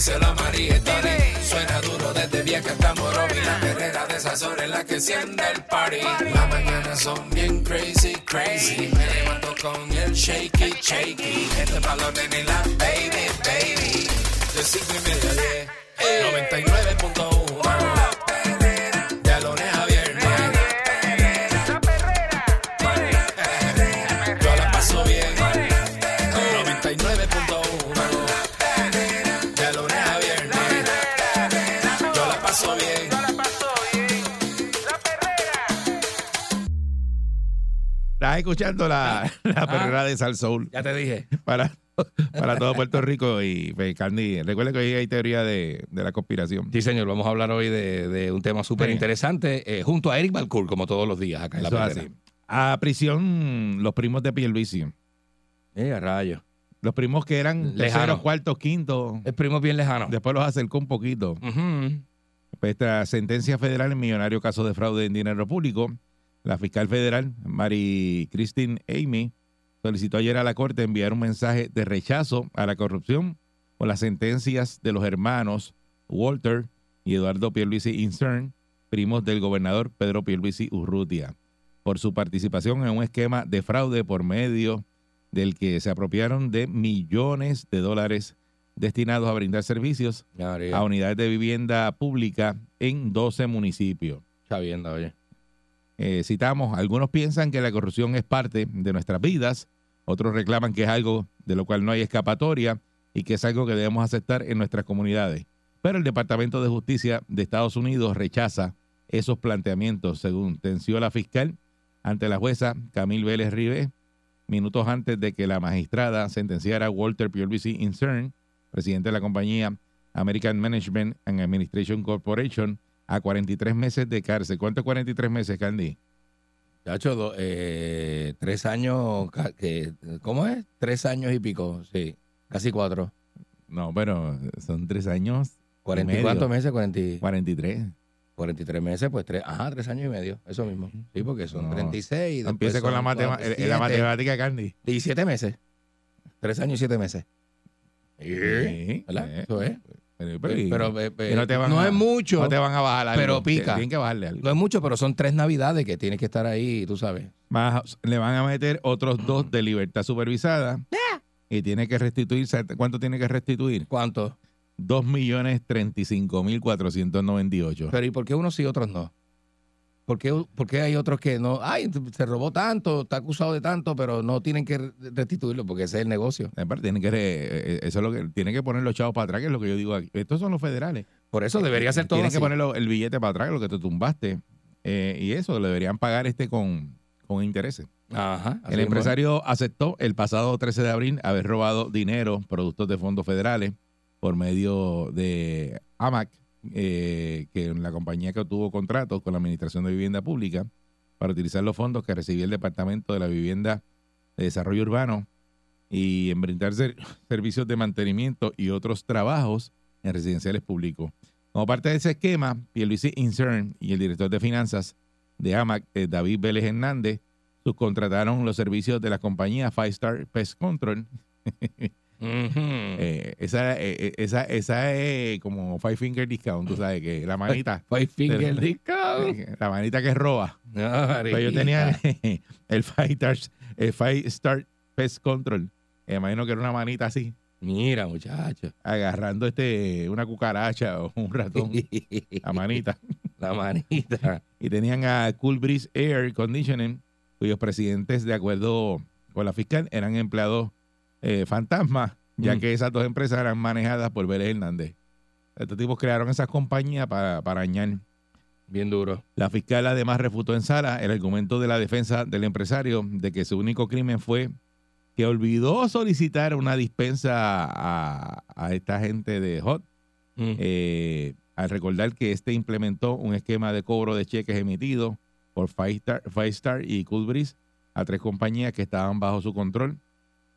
dice la Tony. Suena duro desde vieja hasta Morovi. La perrera de esas horas en la que enciende el party. Las mañanas son bien crazy, crazy. Me levanto con el shaky, shaky. Este balón en la baby, baby. De cinco y media diez. 99.1 Estás escuchando la, la Ah. perrera de Sal Soul Ya te dije. para, para todo Puerto Rico y pues, Candy. Recuerda que hoy hay teoría de, de la conspiración. Sí, señor, vamos a hablar hoy de, de un tema súper interesante eh, junto a Eric Balcour, como todos los días acá en Eso la perrera. así. A prisión los primos de Pierluisi. Eh, a rayo. Los primos que eran Lejano. terceros, cuartos, quintos. Es primo bien lejano. Después los acercó un poquito. Ujú. Pues, Esta sentencia federal en millonario caso de fraude en dinero público, la fiscal federal, Mary Christine Amy, solicitó ayer a la Corte enviar un mensaje de rechazo a la corrupción por las sentencias de los hermanos Walter y Eduardo Pierluisi Incern, primos del gobernador Pedro Pierluisi Urrutia, por su participación en un esquema de fraude por medio del que se apropiaron de millones de dólares destinados a brindar servicios María. a unidades de vivienda pública en 12 municipios. Chavienda, oye. Eh, citamos, algunos piensan que la corrupción es parte de nuestras vidas, otros reclaman que es algo de lo cual no hay escapatoria y que es algo que debemos aceptar en nuestras comunidades. Pero el Departamento de Justicia de Estados Unidos rechaza esos planteamientos, según tensió la fiscal ante la jueza Camille Vélez Ribe, minutos antes de que la magistrada sentenciara a Walter Pierluisi Incern, presidente de la compañía American Management and Administration Corporation, a 43 meses de cárcel. ¿Cuánto es 43 meses, Candy? Chacho, eh, tres años, ¿cómo es? Tres años y pico, sí. Casi cuatro. No, pero son tres años, ¿Cuarenta y medio. cuántos meses? Cuarenta y- 43. 43 meses, pues tres, ajá, tres años y medio, eso mismo. Sí, porque son No. 36. y después Empiece con la, matema- eh, la matemática, Candy. Y siete meses. Tres años y siete meses. Sí, ¿Verdad? Eso es. Pero, Pero, pero- y no te van no a- es mucho. no te van a bajar algo. pero pica. Tienen que bajarle algo. No es mucho, pero son tres navidades que tienes que estar ahí, tú sabes. Más, le van a meter otros dos de libertad supervisada. Y tiene que restituir, ¿sabe ¿cuánto tiene que restituir? ¿Cuánto? 2.035.498. Pero ¿y por qué unos sí y otros no? ¿Por qué, por qué hay otros que no? Ay, se robó tanto, está acusado de tanto, pero no tienen que re- restituirlo porque ese es el negocio. Aparte, Tienen que, re- eh, eso es lo que tiene que poner los chavos para atrás, que es lo que yo digo aquí. Estos son los federales. Por eso debería ser todo Tienen que poner el billete para atrás, lo que te tumbaste. Eh, y eso lo deberían pagar este con, con intereses. Ajá. El empresario aceptó el pasado 13 de abril haber robado dinero, productos de fondos federales, por medio de AMAC, eh, que la compañía que obtuvo contratos con la Administración de Vivienda Pública para utilizar los fondos que recibía el Departamento de la Vivienda de Desarrollo Urbano y en brindar ser- servicios de mantenimiento y otros trabajos en residenciales públicos. Como parte de ese esquema, Pierluisi Incern y el director de finanzas de AMAC, eh, David Vélez Hernández, subcontrataron los servicios de la compañía Five Star Pest Control. Eh, esa, eh, eh, esa, esa es como Five Finger Discount, tú sabes que la manita, Five finger Pero- discount. la manita que roba. No, Pues yo tenía el Five Star, el Five Star Pest Control. Me imagino que era una manita así, Mira, muchacho. agarrando este una cucaracha o un ratón, la manita. La manita. y tenían a Cool Breeze Air Conditioning, cuyos presidentes, de acuerdo con la fiscal, eran empleados eh, fantasmas, ya Mm. que esas dos empresas eran manejadas por Vélez Hernández. Estos tipos crearon esas compañías para, para añadir. Bien duro. La fiscal además refutó en sala el argumento de la defensa del empresario de que su único crimen fue que olvidó solicitar una dispensa a, a esta gente de Hot Mm. eh, al recordar que este implementó un esquema de cobro de cheques emitidos por Five Star, Five Star y Cool Breeze a tres compañías que estaban bajo su control,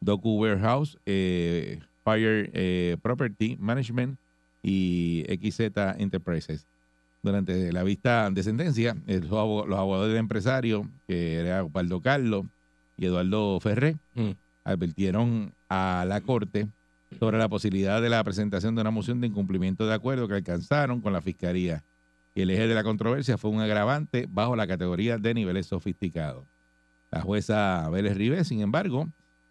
Doku Warehouse, eh, Fire eh, Property Management y XZ Enterprises. Durante la vista de sentencia, los abo- los abogados del empresario, que era Osvaldo Carlos y Eduardo Ferré, Mm. advirtieron a la Corte sobre la posibilidad de la presentación de una moción de incumplimiento de acuerdo que alcanzaron con la Fiscalía. Y el eje de la controversia fue un agravante bajo la categoría de niveles sofisticados. La jueza Vélez Ribé, sin embargo,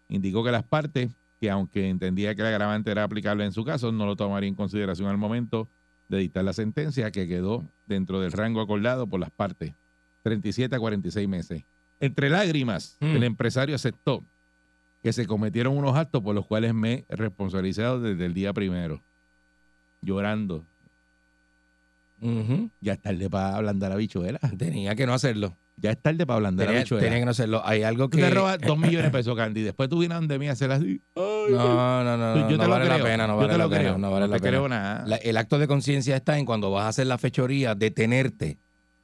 indicó que las partes, que aunque entendía que el agravante era aplicable en su caso, no lo tomaría en consideración al momento de dictar la sentencia que quedó dentro del rango acordado por las partes, 37 a 46 meses. Entre lágrimas, Mm. el empresario aceptó que se cometieron unos actos por los cuales me he responsabilizado desde el día primero. Llorando. Ya es tarde para ablandar a bichuela. Tenía que no hacerlo. Ya es tarde para ablandar Tenía, bichuela. tenía que no hacerlo. Hay algo Tú que. te robas dos millones de pesos, Candy. Después tú vienes donde mí a hacer así. Ay, No, no, no. Yo no, te no lo vale creo. la pena, no Yo vale te la lo pena. creo. No vale No la te pena. creo nada. La- el acto de conciencia está en cuando vas a hacer la fechoría, detenerte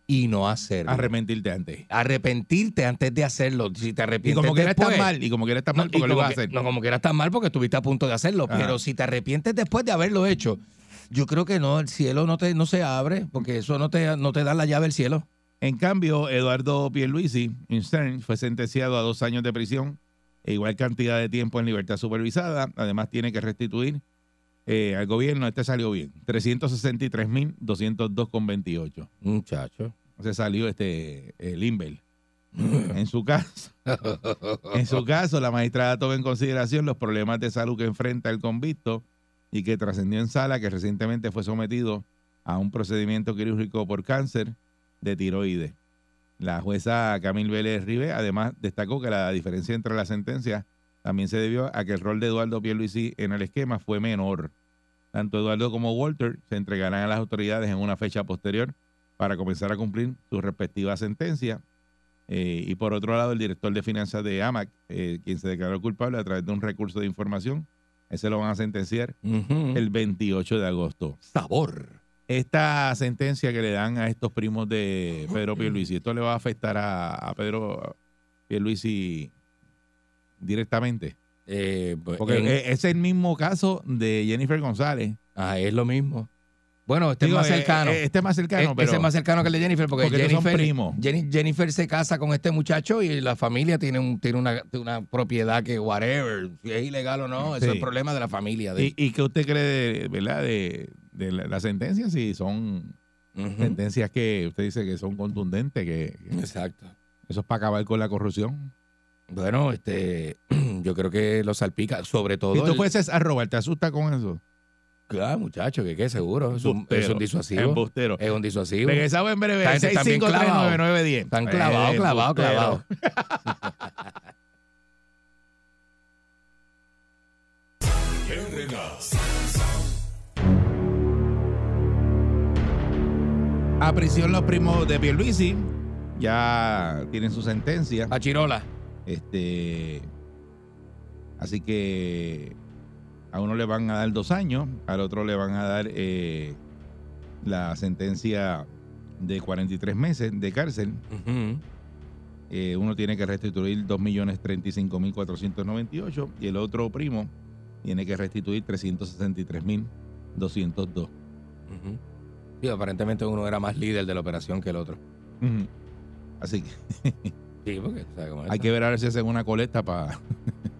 y no hacerlo. Arrepentirte antes. Arrepentirte antes de hacerlo. Si te Y arrepientes como quiera después, estar mal. Y como quiera estar No, mal y porque lo como ibas a hacer. No, como quiera estar mal porque estuviste a punto de hacerlo. Ajá. Pero si te arrepientes después de haberlo hecho, yo creo que no, el cielo no te no se abre porque eso no te, no te da la llave del cielo. En cambio, Eduardo Pierluisi Stern fue sentenciado a dos años de prisión e igual cantidad de tiempo en libertad supervisada. Además, tiene que restituir eh, al gobierno. Este salió bien. 363.202,28. Muchacho. Se salió este el Inbel. En su caso, en su caso, la magistrada toma en consideración los problemas de salud que enfrenta el convicto y que trascendió en sala que recientemente fue sometido a un procedimiento quirúrgico por cáncer de tiroides. La jueza Camil Vélez Ribe además destacó que la diferencia entre las sentencias también se debió a que el rol de Eduardo Pierluisi en el esquema fue menor. Tanto Eduardo como Walter se entregarán a las autoridades en una fecha posterior para comenzar a cumplir sus respectivas sentencias. Eh, y por otro lado, el director de finanzas de AMAC, eh, quien se declaró culpable a través de un recurso de información, ese lo van a sentenciar el 28 de agosto. sabor. Esta sentencia que le dan a estos primos de Pedro Pierluisi, ¿esto le va a afectar a, a Pedro Pierluisi directamente? Eh, pues, Porque en- es el mismo caso de Jennifer González. ah, es lo mismo. Bueno, este Digo, es más eh, cercano. eh, Este es más cercano, E- pero Ese es más cercano que el de Jennifer, porque, Porque estos son Jennifer, primos. Jenny- Jennifer se casa con este muchacho y la familia tiene un tiene una, una propiedad que whatever, si es ilegal o no, eso es el problema de la familia. De, ¿Y, y qué usted cree de, ¿verdad? de, de la, la sentencia? Si son sentencias que usted dice que son contundentes, que, que Exacto. eso es para acabar con la corrupción. Bueno, este, yo creo que lo salpica, sobre todo. Si tú el- fueses a robar, ¿te asusta con eso? Claro, muchacho, que qué seguro. Es un, es un disuasivo. Embustero. Es un disuasivo. Regresamos en breve. Esta gente está bien 6539910. Están clavados, clavados, clavados. A prisión los primos de Pierluisi. Ya tienen su sentencia. A Chirola. Este, así que a uno le van a dar dos años, al otro le van a dar eh, la sentencia de 43 meses de cárcel. Eh, uno tiene que restituir 2.035.498 y el otro primo tiene que restituir 363.202. Ujú. Sí, aparentemente uno era más líder de la operación que el otro. Así que Sí, porque ¿sabes cómo es hay que ver a ver si hacen una colecta para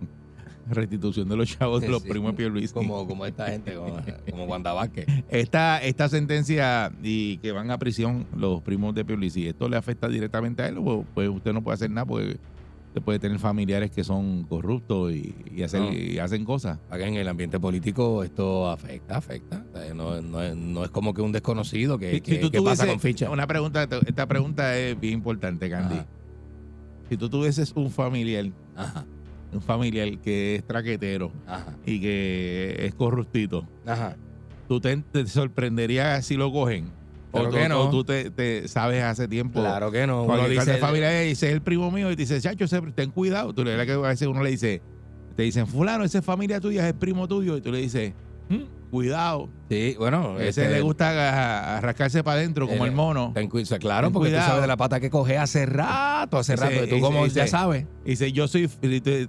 restitución de los chavos de los sí. primos de Pierluisi. Como, como esta gente, como, como Wanda Vázquez. Esta, esta sentencia y que van a prisión los primos de Pierluisi, ¿esto le afecta directamente a él? O pues usted no puede hacer nada porque usted puede tener familiares que son corruptos y, y hacer, No. y hacen cosas. Acá en el ambiente político esto afecta, afecta. O sea, No, no es- no es como que un desconocido que, Si- que- si tú que pasa con ficha. Una pregunta, esta pregunta es bien importante, Candy. Ajá. Si tú tuvieses un familiar, Ajá, un familiar que es traquetero ajá, y que es corruptito, ajá. ¿tú te, te sorprenderías si lo cogen? Claro o, que tú- no. o tú te, te sabes hace tiempo. Claro que no. Uno Cuando dice, dice familia dice es el primo mío y te dice, chacho, ten cuidado. Tú le que a veces uno le dice, te dicen, fulano, esa es familia tuya, es el primo tuyo. Y tú le dices, "¿Mm?". cuidado. Sí, bueno. Ese este, le gusta a- a rascarse para adentro como eh, el mono. ten o sea, claro, Ten porque cuidado. tú sabes de la pata que coge hace rato, hace Ese- rato. Y tú ese- como ya sabes. Dice, yo soy,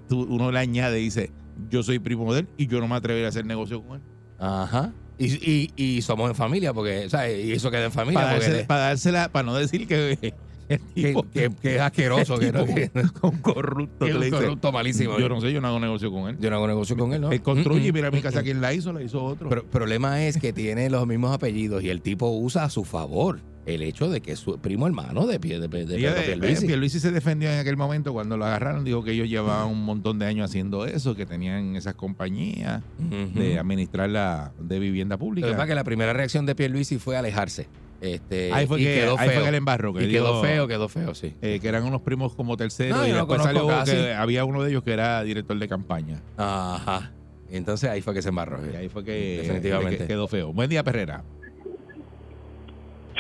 tú- uno le añade, dice, yo soy primo de él y yo no me atrevería a hacer negocio con él. Ajá. Y, y, y somos en familia, porque, ¿sabes? Y eso queda en familia. Para, darse- para dársela, para no decir que el que, tipo, que- que es asqueroso, que, no, que, que un corrupto que que es un corrupto malísimo. yo no sé, yo no hago negocio con él. Yo no hago negocio con él, ¿no? Él construye y mira mi casa. ¿quién la hizo? La hizo otro. Pero el problema es que tiene los mismos apellidos y el tipo usa a su favor el hecho de que su primo hermano de, pie, de, de, de Pedro Pierluisi. Pierluisi se defendió en aquel momento cuando lo agarraron, dijo que ellos llevaban un montón de años haciendo eso, que tenían esas compañías de administrar la de vivienda Lo que pública. pasa es que la primera reacción de Pierluisi fue alejarse. Este, ahí fue y que, quedó ahí feo. fue que le embarró, que y quedó feo, quedó feo, sí. eh, que eran unos primos como terceros No, y después salió que había uno de ellos que era director de campaña. Ajá. Entonces ahí fue que se embarró. Y ahí fue que Definitivamente. que quedó feo. Buen día, Perrera.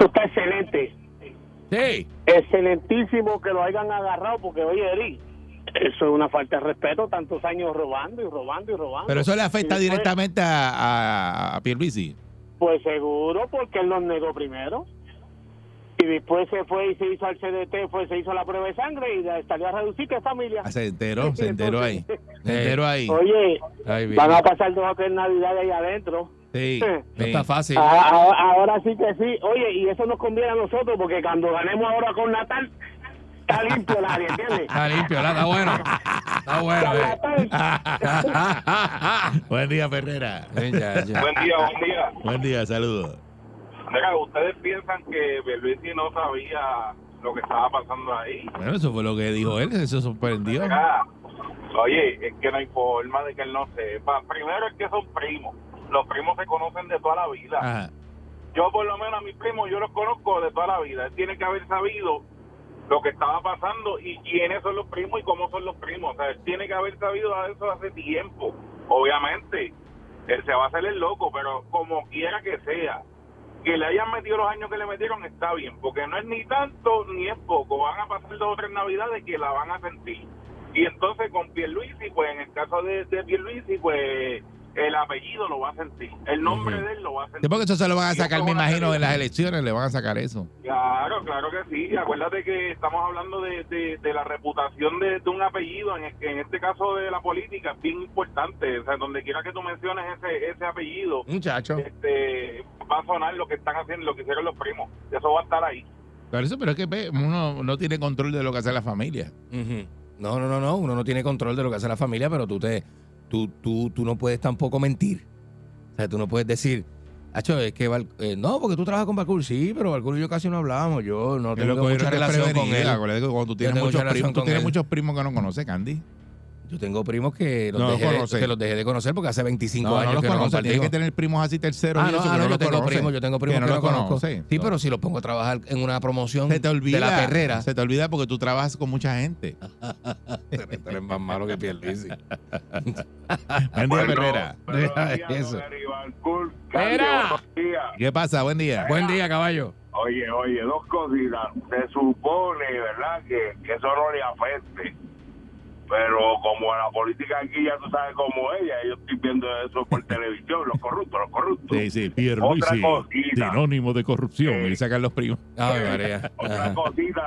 Eso está excelente. Sí. Excelentísimo que lo hayan agarrado, porque oye, Eri, eso es una falta de respeto, tantos años robando y robando y robando. Pero eso le afecta después, directamente a, a, a Pierluisi. Pues seguro, porque él los negó primero. Y después se fue y se hizo al CDT, fue, se hizo la prueba de sangre y salió a reducir que familia. Ah, Se enteró, se enteró ahí. Se enteró ahí. Oye, van a pasar dos o tres navidades ahí adentro. Sí. No está fácil. Ah, ah, Ahora sí que sí. Oye, y eso nos conviene a nosotros, porque cuando ganemos ahora con Natal, está limpio el área, ¿entiendes? Está limpio, está bueno. Está bueno. eh. Buen día, Ferrera. Ya, ya. Buen día, buen día. Buen día, saludos. Mira, ¿ustedes piensan que Berluisi no sabía lo que estaba pasando ahí? Bueno, eso fue lo que dijo él, eso sorprendió. Mira, oye, es que no hay forma de que él no sepa. Primero es que son primos. Los primos se conocen de toda la vida. Ajá. Yo por lo menos a mis primos yo los conozco de toda la vida. Él tiene que haber sabido lo que estaba pasando y quiénes son los primos y cómo son los primos. O sea, él tiene que haber sabido eso hace tiempo. Obviamente, él se va a hacer el loco, pero como quiera que sea, que le hayan metido los años que le metieron está bien, porque no es ni tanto ni es poco. Van a pasar dos o tres navidades que la van a sentir. Y entonces con Pierluisi, pues en el caso de, de Pierluisi, pues el apellido lo va a sentir. El nombre de él lo va a sentir. Sí, porque eso se lo van a sacar, me imagino, en las elecciones, le van a sacar eso. Claro, claro que sí. Acuérdate que estamos hablando de, de, de la reputación de, de un apellido, en, en este caso de la política, es bien importante. O sea, donde quiera que tú menciones ese, ese apellido, Muchacho. este, va a sonar lo que están haciendo, lo que hicieron los primos. Eso va a estar ahí. Por eso, pero es que ve, uno no tiene control de lo que hace la familia. Ujú. No, no, no, no. Uno no tiene control de lo que hace la familia, pero tú te, tú, tú, tú no puedes tampoco mentir. O sea, tú no puedes decir, Hacho, es que Val- eh, no, porque tú trabajas con Balcour, sí, pero Balcour y yo casi no hablamos. Yo no tengo mucha relación con él. Cuando tú tienes muchos primos, tú tienes muchos primos que no conoces, Candy. Yo tengo primos que los, No los dejé, de- conoce. que los dejé de conocer porque hace 25 No, no años los que no conoces. Tienes que tener primos así terceros. Ah, y no, eso, ah, no, los yo tengo primos, yo tengo primos Que que no los conozco. Sí, No. pero si los pongo a trabajar en una promoción Se te olvida. de la perrera. Se te olvida porque tú trabajas con mucha gente. Tú eres más malo que Pierluisi. Buen día, Perrera. Eso. ¿Qué pasa? Buen día. Buen día, caballo. Oye, oye, dos cositas. Se supone, ¿verdad?, que, que eso no le afecte. Pero como la política aquí ya tú sabes cómo es, yo estoy viendo eso por televisión, los corruptos, los corruptos. Sí, sí, Otra Pierluisi, cosita. sinónimo de corrupción. Y sacan los primos. Ay, María. Otra Ajá. cosita,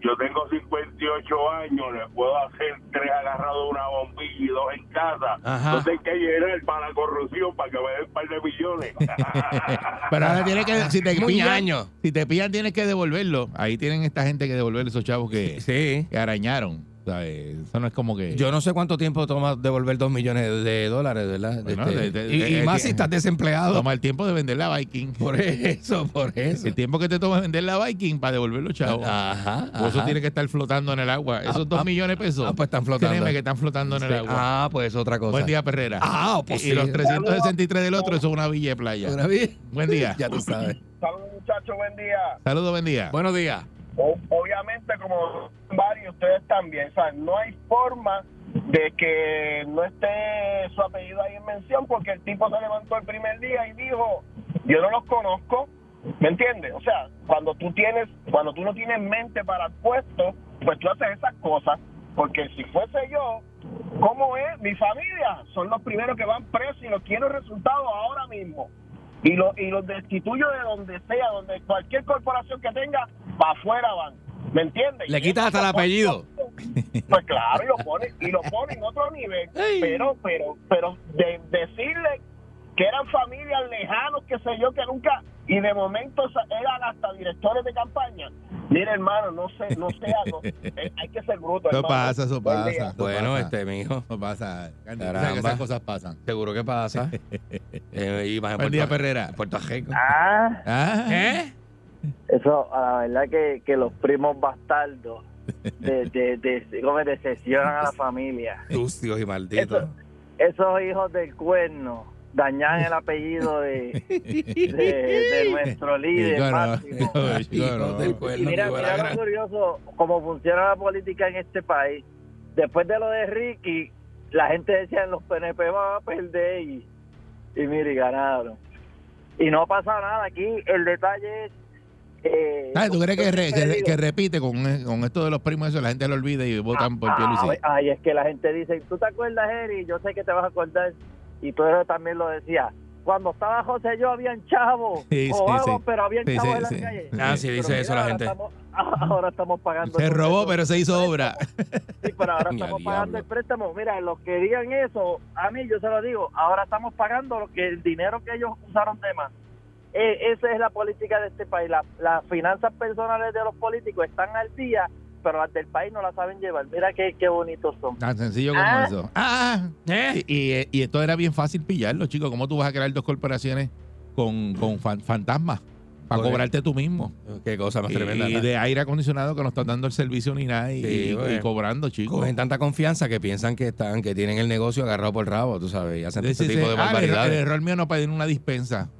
yo tengo 58 años, le puedo hacer tres agarrados de una bombilla y dos en casa. Ajá. Entonces hay que llenar para la corrupción, para que me den un par de millones. Pero ahora tienes que, si te Muy pillan, si te pillan tienes que devolverlo. Ahí tienen esta gente que devolver esos chavos que, Sí. que arañaron. Eso no es como que... Yo no sé cuánto tiempo toma devolver dos millones de dólares, ¿verdad? Bueno, Este, de- de- y, de- y de- más si estás desempleado. Toma el tiempo de vender la Viking. Por eso, por eso. El tiempo que te toma vender la Viking para devolver los chavos. Ajá. O eso ajá. tiene que estar flotando en el agua. Esos Ah, dos ah, millones de pesos. ah, pues están flotando. Créeme que están flotando en el Sí. agua. Ah, pues otra cosa. Buen día, Perrera. Ah, pues y, y sí. los 363 del otro, eso es una villa de playa. Buen día. Ya tú sabes. Saludos muchachos, buen día. Saludos, buen día. Buenos días. O- obviamente como varios ustedes también, o sea, no hay forma de que no esté su apellido ahí en mención porque el tipo se levantó el primer día y dijo, yo no los conozco, ¿me entiendes? O sea, cuando tú tienes, cuando tú no tienes mente para el puesto, pues tú haces esas cosas Porque si fuese yo, ¿cómo es? Mi familia son los primeros que van presos y los quiero resultados ahora mismo. Y, lo, y los destituyo de donde sea, donde cualquier corporación que tenga, para afuera van. ¿Me entiendes? Le quitas hasta el apellido. Pues claro, y lo pone, y lo pone en otro nivel. Pero, pero, pero de decirle que eran familias lejanos, que sé yo, que nunca, y de momento eran hasta directores de campaña. Mire, hermano, no sé, no sé algo. Eh, hay que ser bruto. Eso hermano. pasa, eso pasa. eso Bueno, pasa. este, mi hijo. Eso pasa. Caramba. que esas cosas pasan. Seguro que pasa. Eh, y más en Buen día, Puerto- Perrera. en Puerto Rico. Ah, Ah, ¿Eh? eso, a la verdad que, que los primos bastardos de, de, de, ¿cómo es? decepcionan a la familia. Sucios y malditos. Eso- esos hijos del cuerno dañan el apellido de, de, de nuestro líder máximo. Del Y cuerno, mira, mira lo curioso, cómo funciona la política en este país. Después de lo de Ricky, la gente decía los PNP van a perder y, y mire, y ganaron. Y no pasa nada. Aquí el detalle es... Eh, Ah, ¿Tú crees que, re- que, repite con, con esto de los primos eso? La gente lo olvida y votan por Ah, Pierluisi. Ay, es que la gente dice, ¿tú te acuerdas, Eri? Yo sé que te vas a acordar. Y tú eso también lo decías. Cuando estaba José yo habían chavos. Sí, sí, robados, sí. pero habían sí, en la sí. calle. Ah, sí, Pero dice mira, eso la ahora gente. estamos- ahora estamos pagando. Se robó, pero se hizo obra. Sí, pero ahora estamos diablo. pagando el préstamo. Mira, los que digan eso, a mí yo se lo digo, ahora estamos pagando lo que el dinero que ellos usaron de más. Eh, esa es la política de este país. La- las finanzas personales de los políticos están al día, pero las del país no las saben llevar. Mira qué, qué bonitos son. Tan sencillo como Ah. eso. Ah, ¿Eh? y, y, y esto era bien fácil pillarlo, chicos. ¿Cómo tú vas a crear dos corporaciones con, con fan- fantasmas para cobrarte tú mismo? Qué cosa más tremenda. Y de aire acondicionado que no están dando el servicio ni nada y, Sí, y- y cobrando, chicos. Cogen tanta confianza que piensan que están, que tienen el negocio agarrado por el rabo, tú sabes, y hacen Sí, este sí, tipo sí. de Ah, el, error- el barbaridades. error mío no pedir una dispensa.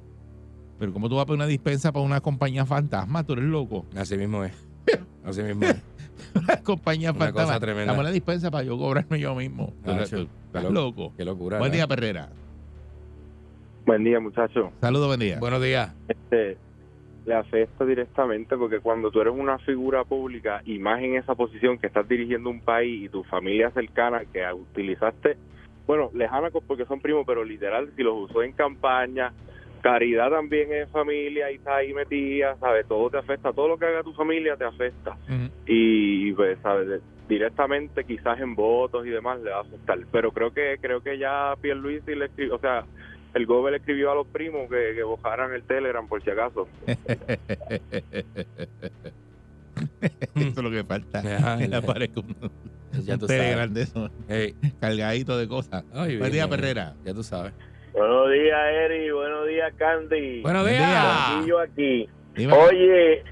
Pero ¿cómo tú vas a pedir una dispensa para una compañía fantasma? Tú eres loco. Así mismo es. Así mismo es. Una compañía Una fantasma. cosa tremenda. Dame la dispensa para yo cobrarme yo mismo. Nacho, qué estás loco. Qué locura. Buen ¿no? día, Perrera. Buen día, muchachos. Saludos, buen día. Buenos días. Este, le afecta directamente porque cuando tú eres una figura pública y más en esa posición que estás dirigiendo un país y tu familia cercana que utilizaste, bueno, lejana porque son primos, pero literal, si los usó en campaña, caridad también es familia y está ahí metida, ¿sabes? Todo te afecta, todo lo que haga tu familia te afecta. Y pues sabes directamente quizás en votos y demás le va a afectar pero creo que creo que ya Pierluisi le escribió o sea el gobe le escribió a los primos que, que bajaran el Telegram por si acaso Eso es lo que falta. Ya. un, Ya un Telegram sabes. de eso, cargadito de cosas. Buen día, Perrera. Ya tú sabes. Buenos días, Eri. Buenos días, Candy. Buenos Buen días. yo aquí. Dime. Oye,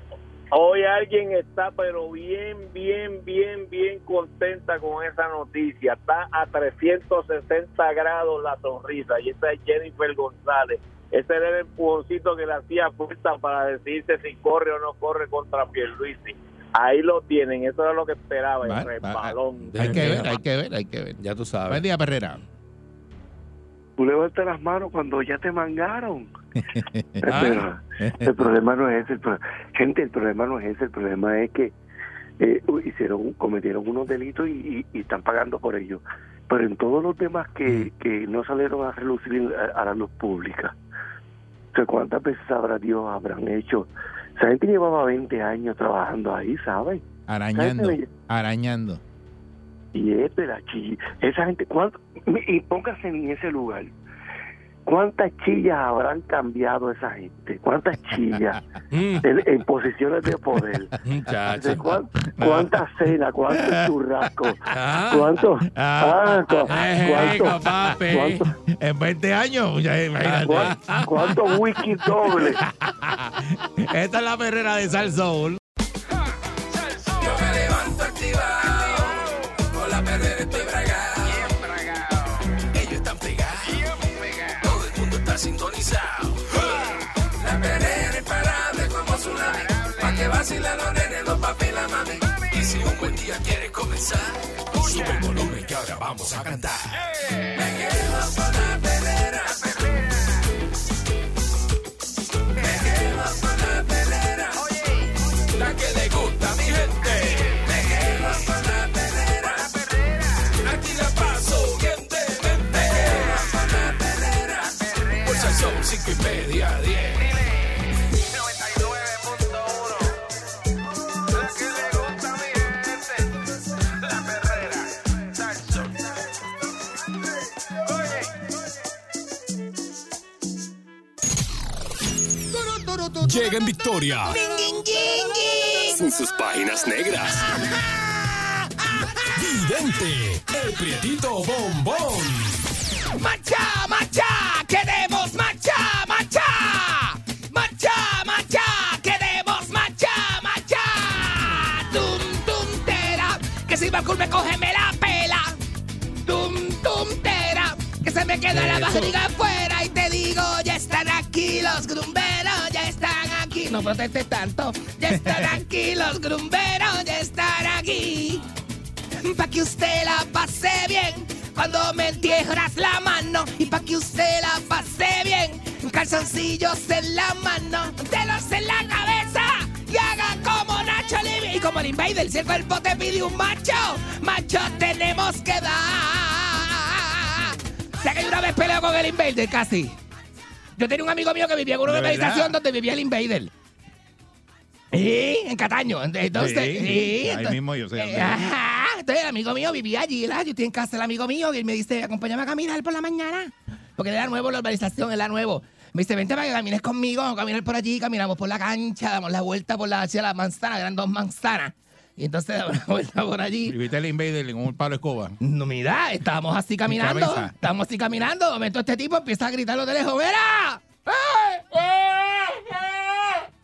hoy alguien está pero bien, bien, bien, bien contenta con esa noticia. Está a 360 grados la sonrisa y esa es Jennifer González. Ese era el empujoncito que le hacía falta para decidirse si corre o no corre contra Pierluisi. Ahí lo tienen, eso era lo que esperaba, el resbalón. hay que ver, hay que ver, hay que ver. Ya tú sabes. Buen día, Perrera. Tú levantas las manos cuando ya te mangaron. Ah. Pero el problema no es ese. El pro- Gente, el problema no es ese. El problema es que eh, hicieron, cometieron unos delitos y, y- y están pagando por ello. Pero en todos los demás que, que no salieron a relucir a, a la luz pública, o sea, ¿cuántas veces sabrá Dios habrán hecho? Esa gente llevaba 20 años trabajando ahí, ¿saben? Arañando, arañando. Y es de la chilla. Esa gente, ¿cuánto? Y póngase en ese lugar. ¿Cuántas chillas habrán cambiado esa gente? ¿Cuántas chillas Mm, en, en posiciones de poder? muchacho. ¿De cuán- ¿Cuántas cenas? ¿Cuántos churrascos? Ah, ¿Cuántos? Ah, Ah, cu- eh, ¿cuántos? En 20 años, ya imagínate. ¿Cuántos? ¿Cuántos whisky dobles? Esta es la perrera de Sal Soul. Vacilan los nenes, los papi la mami. Y si un buen día quieres comenzar, sube el volumen que ahora vamos a cantar. Me quedo Llega en victoria. Sin sus páginas negras. Vidente, el prietito bombón. ¡Marcha, marcha! ¡Queremos marcha, marcha! ¡Marcha, marcha! ¡Queremos marcha, marcha! ¡Tum, tum, tera! Que si Balcour me coge, me la pela. ¡Tum, tum, tera! Que se me queda la barriga afuera y te digo, ya están aquí los grumberos. No protestes tanto. Ya están aquí los grumberos, ya están aquí. Pa' que usted la pase bien cuando me entierras la mano. Y pa' que usted la pase bien calzoncillos en la mano. Dedos en la cabeza y haga como Nacho Libre y como el invader si el cuerpo te pide un macho. Macho tenemos que dar. O sea que una vez peleo con el invader casi. Yo tenía un amigo mío que vivía en una organización donde vivía el invader Sí, en Cataño. Entonces, Sí, sí, ahí entonces- mismo yo sé dónde eh, Ajá. Entonces el amigo mío vivía allí, ¿verdad? Yo estoy en casa del amigo mío y él me dice, acompáñame a caminar por la mañana. Porque él era nuevo en la urbanización, él era nuevo. Me dice, vente para que camines conmigo, vamos a caminar por allí, caminamos por la cancha, damos la vuelta por la, hacia la manzana, eran dos manzanas. Y entonces damos la vuelta por allí. Y viste el invader en un palo de escoba. No, mira, estábamos así caminando. Estábamos así caminando. De momento este tipo empieza a gritarlo de lejos. ¡Mira! ¡Ay! ¡Ay! ¡Ay!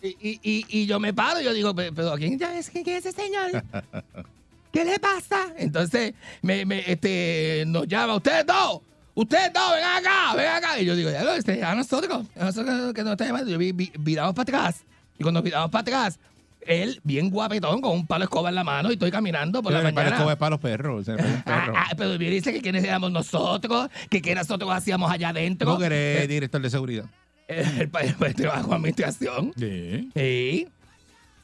Y, y, y, y yo me paro y yo digo, "Pe- pero ¿quién, es, quién es ese señor? ¿Qué le pasa? Entonces me, me, este, nos llama, ustedes dos, ustedes dos, ven acá, ven acá. Y yo digo, ya lo, este, a nosotros, a nosotros que nos está llamando. Yo vi, vi- viramos para atrás. Y cuando viramos para atrás, él, bien guapetón, con un palo de escoba en la mano, y estoy caminando por la el palo mañana. escoba es para los perros. perro. Ah, ah, pero viene y dice que quiénes éramos nosotros, que qué nosotros hacíamos allá adentro. ¿No querés director de seguridad? El, el, trabajo de administración. Sí. Sí.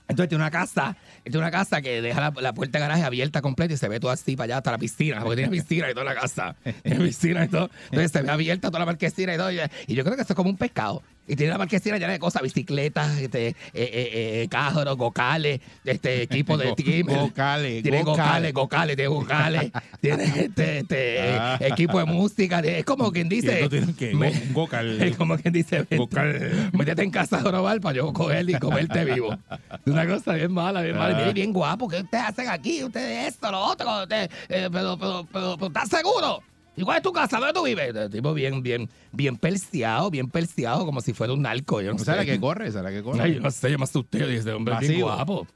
Entonces tiene una casa, tiene una casa que deja la, la puerta de garaje abierta completa y se ve todo así para allá hasta la piscina, porque tiene piscina y toda la casa. Tiene piscina y todo. Entonces se ve abierta toda la marquesina y todo. Y, y yo creo que esto es como un pescado. Y tiene la marquesina llena de cosas, bicicletas, este, eh, eh, eh, carros, gocales, este, equipo de team. gocales, Tiene gocales. gocales, tiene gocales. tiene este, este, Ah. equipo de música. Es como quien ¿Y dice. qué? me- Go- Gocal. es como quien dice, Gocal. métete en casa de Oroval para yo coger y comerte vivo. Es una cosa bien mala, bien mala. Y mire, Ah. bien guapo. ¿Qué ustedes hacen aquí? Ustedes esto, lo otro. Ustedes, eh, pero, pero, pero, pero, ¿estás seguro? ¿Y cuál es tu casa? ¿Dónde tú vives? El tipo bien, bien, bien perseado, bien perseado, como si fuera un narco. Yo no ¿O sea, la sé. que corre? ¿Será que corre? Ay, yo no sé, yo me asusté. Yo dije, hombre bien guapo.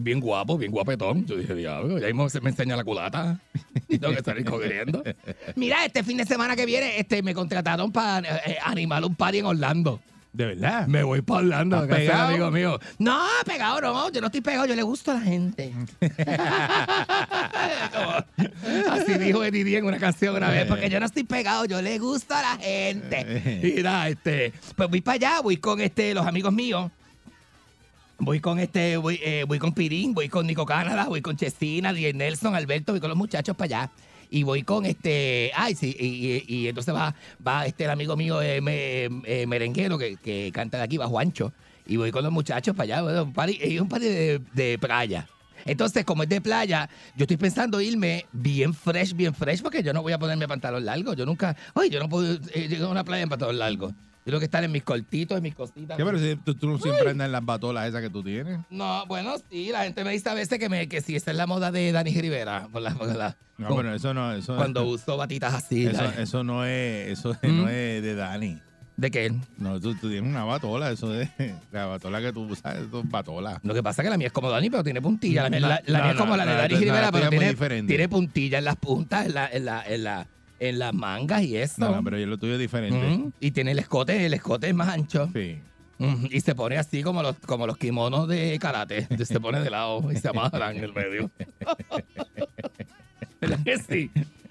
Bien guapo, bien guapetón. Yo dije, diablo, ya mismo se me enseña la culata. Y tengo que salir corriendo. Mira, este fin de semana que viene este, me contrataron para eh, animar un party en Orlando. ¿De verdad? Me voy para Orlando, ¿Estás que es el pegado? amigo mío. No, pegado no, yo no estoy pegado, yo le gusto a la gente. Como- así dijo Eddie en una canción una vez, porque yo no estoy pegado, yo le gusto a la gente. Y nada, este, pues voy para allá, voy con este, los amigos míos. Voy con este, voy, eh, voy con Pirín, voy con Nico Canadá, voy con Chestina, Diez Nelson, Alberto, voy con los muchachos para allá. Y voy con este, ay, sí, y, y- y entonces va, va este el amigo mío eh, me- eh, merenguero que, que canta de aquí, va Juancho. Y voy con los muchachos para allá, bueno, un party, es un party de, de playa. Entonces, como es de playa, yo estoy pensando irme bien fresh, bien fresh, porque yo no voy a ponerme pantalón largo. Yo nunca, oye, yo no puedo eh, llegar a una playa en pantalón largo. Yo tengo que estar en mis cortitos, en mis cositas. ¿Qué, pero si tú, tú no siempre andas en las batolas esas que tú tienes. No, bueno, sí, la gente me dice a veces que, me, que si esa es la moda de Dani Rivera. Por la, por la- No, con- pero eso no, eso cuando uso batitas así. eso, eso no es, eso ¿Mm? no es de Dani. ¿De qué? No, tú, tú tienes una batola, eso de la batola que tú usas, eso es batola. Lo que pasa es que la mía es como Dani, pero tiene puntilla. La, mía- No, la- la no, mía es como la de Dani Rivera, pero tiene, diferente. tiene puntilla en las puntas, en, la, en, la, en, la, en las mangas y eso. No, no, pero yo lo tuyo es diferente. Mm, Y tiene el escote, el escote es más ancho. Sí. Mm, Y se pone así como los, como los kimonos de karate. Se pone de lado y se amarran en el medio. ¿Verdad que sí?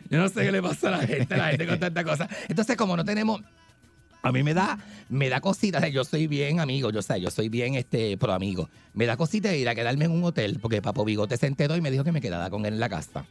Yo no sé qué le pasa a la gente, la gente con tanta cosa. Entonces, como no tenemos. A mí me da, me da cosita, o sea, yo soy bien amigo, yo sé, yo soy bien este pro amigo. Me da cosita de ir a quedarme en un hotel, porque Papo Bigote se enteró y me dijo que me quedara con él en la casa.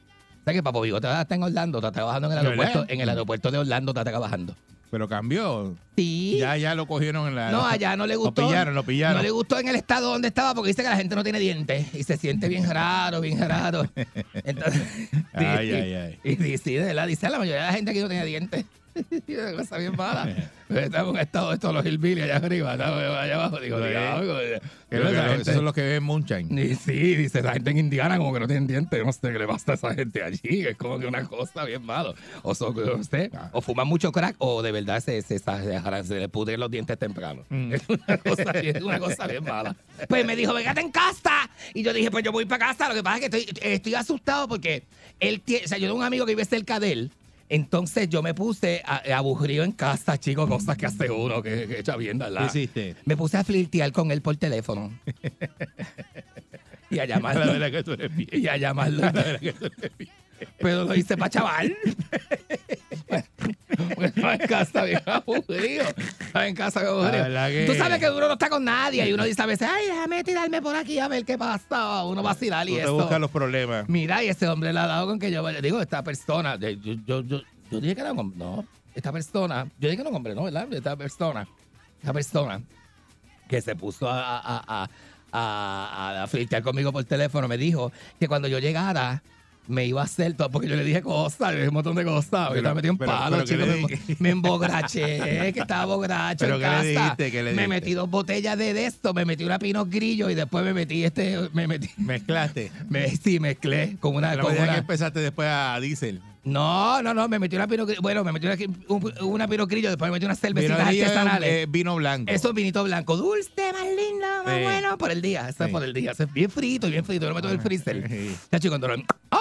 O sea que Papo Bigote está en Orlando, está trabajando en el ¿De aeropuerto, verdad? en el aeropuerto de Orlando está trabajando. Pero cambió. Sí. Ya, ya lo cogieron en la. No, allá no le gustó. Lo pillaron, lo pillaron. No le gustó en el estado donde estaba porque dice que la gente no tiene dientes y se siente bien raro, bien raro. Entonces, Ay, sí, ay, ay. Y, y sí, de verdad, dice la mayoría de la gente aquí no tiene dientes. Una cosa bien mala. Está en estado de estos los hillbillies allá arriba, allá, abajo. Digo, lo- que esa lo- gente- esos son los que ven Moonshine. y sí, dice, la gente en Indiana como que no tienen dientes, no sé qué le pasa a esa gente allí, es como que una cosa bien malo. O, son, no sé, o fuman mucho crack o de verdad se, se, se, se le pudren los dientes temprano. Es, una cosa, bien- es una cosa bien mala. Pues me dijo, vengate en casa. Y yo dije, pues yo voy para casa. Lo que pasa es que estoy, estoy asustado porque él tiene, o sea, yo tengo un amigo que vive cerca de él. Entonces yo me puse a- aburrido en casa, chicos, cosas que hace uno, que, que echa bien, ¿verdad? ¿Qué hiciste? Me puse a flirtear con él por teléfono. y a llamarlo. La verdad que tú eres bien. Y a llamarlo. La verdad que tú eres bien. Pero lo hice para chaval. Estaba en casa bien aburrido. Estaba en casa bien aburrido. Que- Tú sabes que uno no está con nadie y uno dice a veces, ay, déjame tirarme por aquí a ver qué pasa. Uno va a vacilar y Tú te eso. buscas los problemas. Mira, y ese hombre le ha dado con que yo vaya. Digo, esta persona, yo, yo, yo, yo dije que era un hombre. No, esta persona, yo dije que era un hombre, ¿no? ¿Verdad? Esta persona, esta persona que se puso a, a, a, a, a flirtear conmigo por teléfono me dijo que cuando yo llegara me iba a hacer todo, porque yo le dije cosas, le dije un montón de cosas, que estaba metido en palo, pero ¿qué chico, le me, me emborraché, que estaba borracho ¿Pero en qué le casa. dijiste? ¿Qué le me dijiste? metí dos botellas de, esto, me metí una pinot grillo y después me metí este, me metí, Mezclaste. me, sí, mezclé con una, La con una- que empezaste después a Diesel. No, no, no, me metí una pinot grillo, bueno, me metí una, un- una pinot grillo, después me metí unas cervecitas artesanales. eh, vino blanco. Eso es vinito blanco, dulce, más lindo, más Sí. bueno, por el día. Eso es por el día. Eso es bien frito, bien frito. Yo lo meto en el freezer. Sí. Chacho, cuando lo, ¡Ah!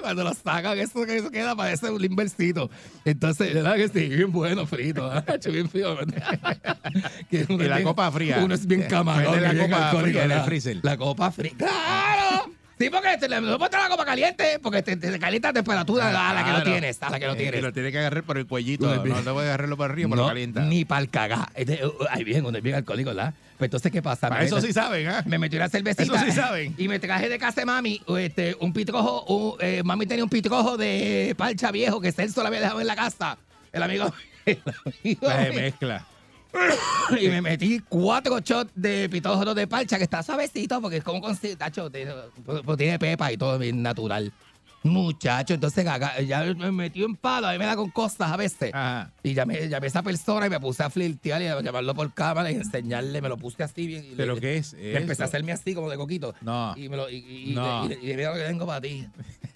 cuando lo sacan, eso, eso queda, parece un limbercito. Entonces, ¿verdad que sí? Bien bueno, frito. ¿ah? Chacho, bien frío. Que Y la bien- copa fría. Uno es bien camarón. la bien copa fría en el ¿verdad? freezer. La copa fría. ¡Claro! Sí, porque te, le- no tener la copa caliente, porque te, te calienta la temperatura a la que lo tienes, a la que lo tienes. y lo tiene que agarrar por el cuellito. No, bien- te puedes agarrarlo por arriba, pero lo calienta. Ni para el cagá. Ay, bien, uno es bien alcohólico, ¿verdad? Pues entonces, ¿qué pasa? Para Me eso meto- sí saben, ¿ah? Me metí una cervecita. Eso sí saben. Y me traje de casa de mami este, un pitrojo. un- eh, mami tenía un pitrojo de parcha viejo que Celso lo había dejado en la casa. El amigo. el amigo mío. mezcla. y me metí cuatro shots de pitrojo de parcha que está suavecito porque es como con. Tacho, tiene, pues tiene pepa y todo bien natural. Muchacho, entonces ya me metí en palo, a mí me da con cosas a veces. Ajá. Y llamé, llamé a esa persona y me puse a flirtear y a llamarlo por cámara y enseñarle, me lo puse así bien. y ¿Pero le- qué es y empecé a hacerme así como de coquito. No. Y me lo, y, y- y- No. y- y- y mira lo que tengo para ti.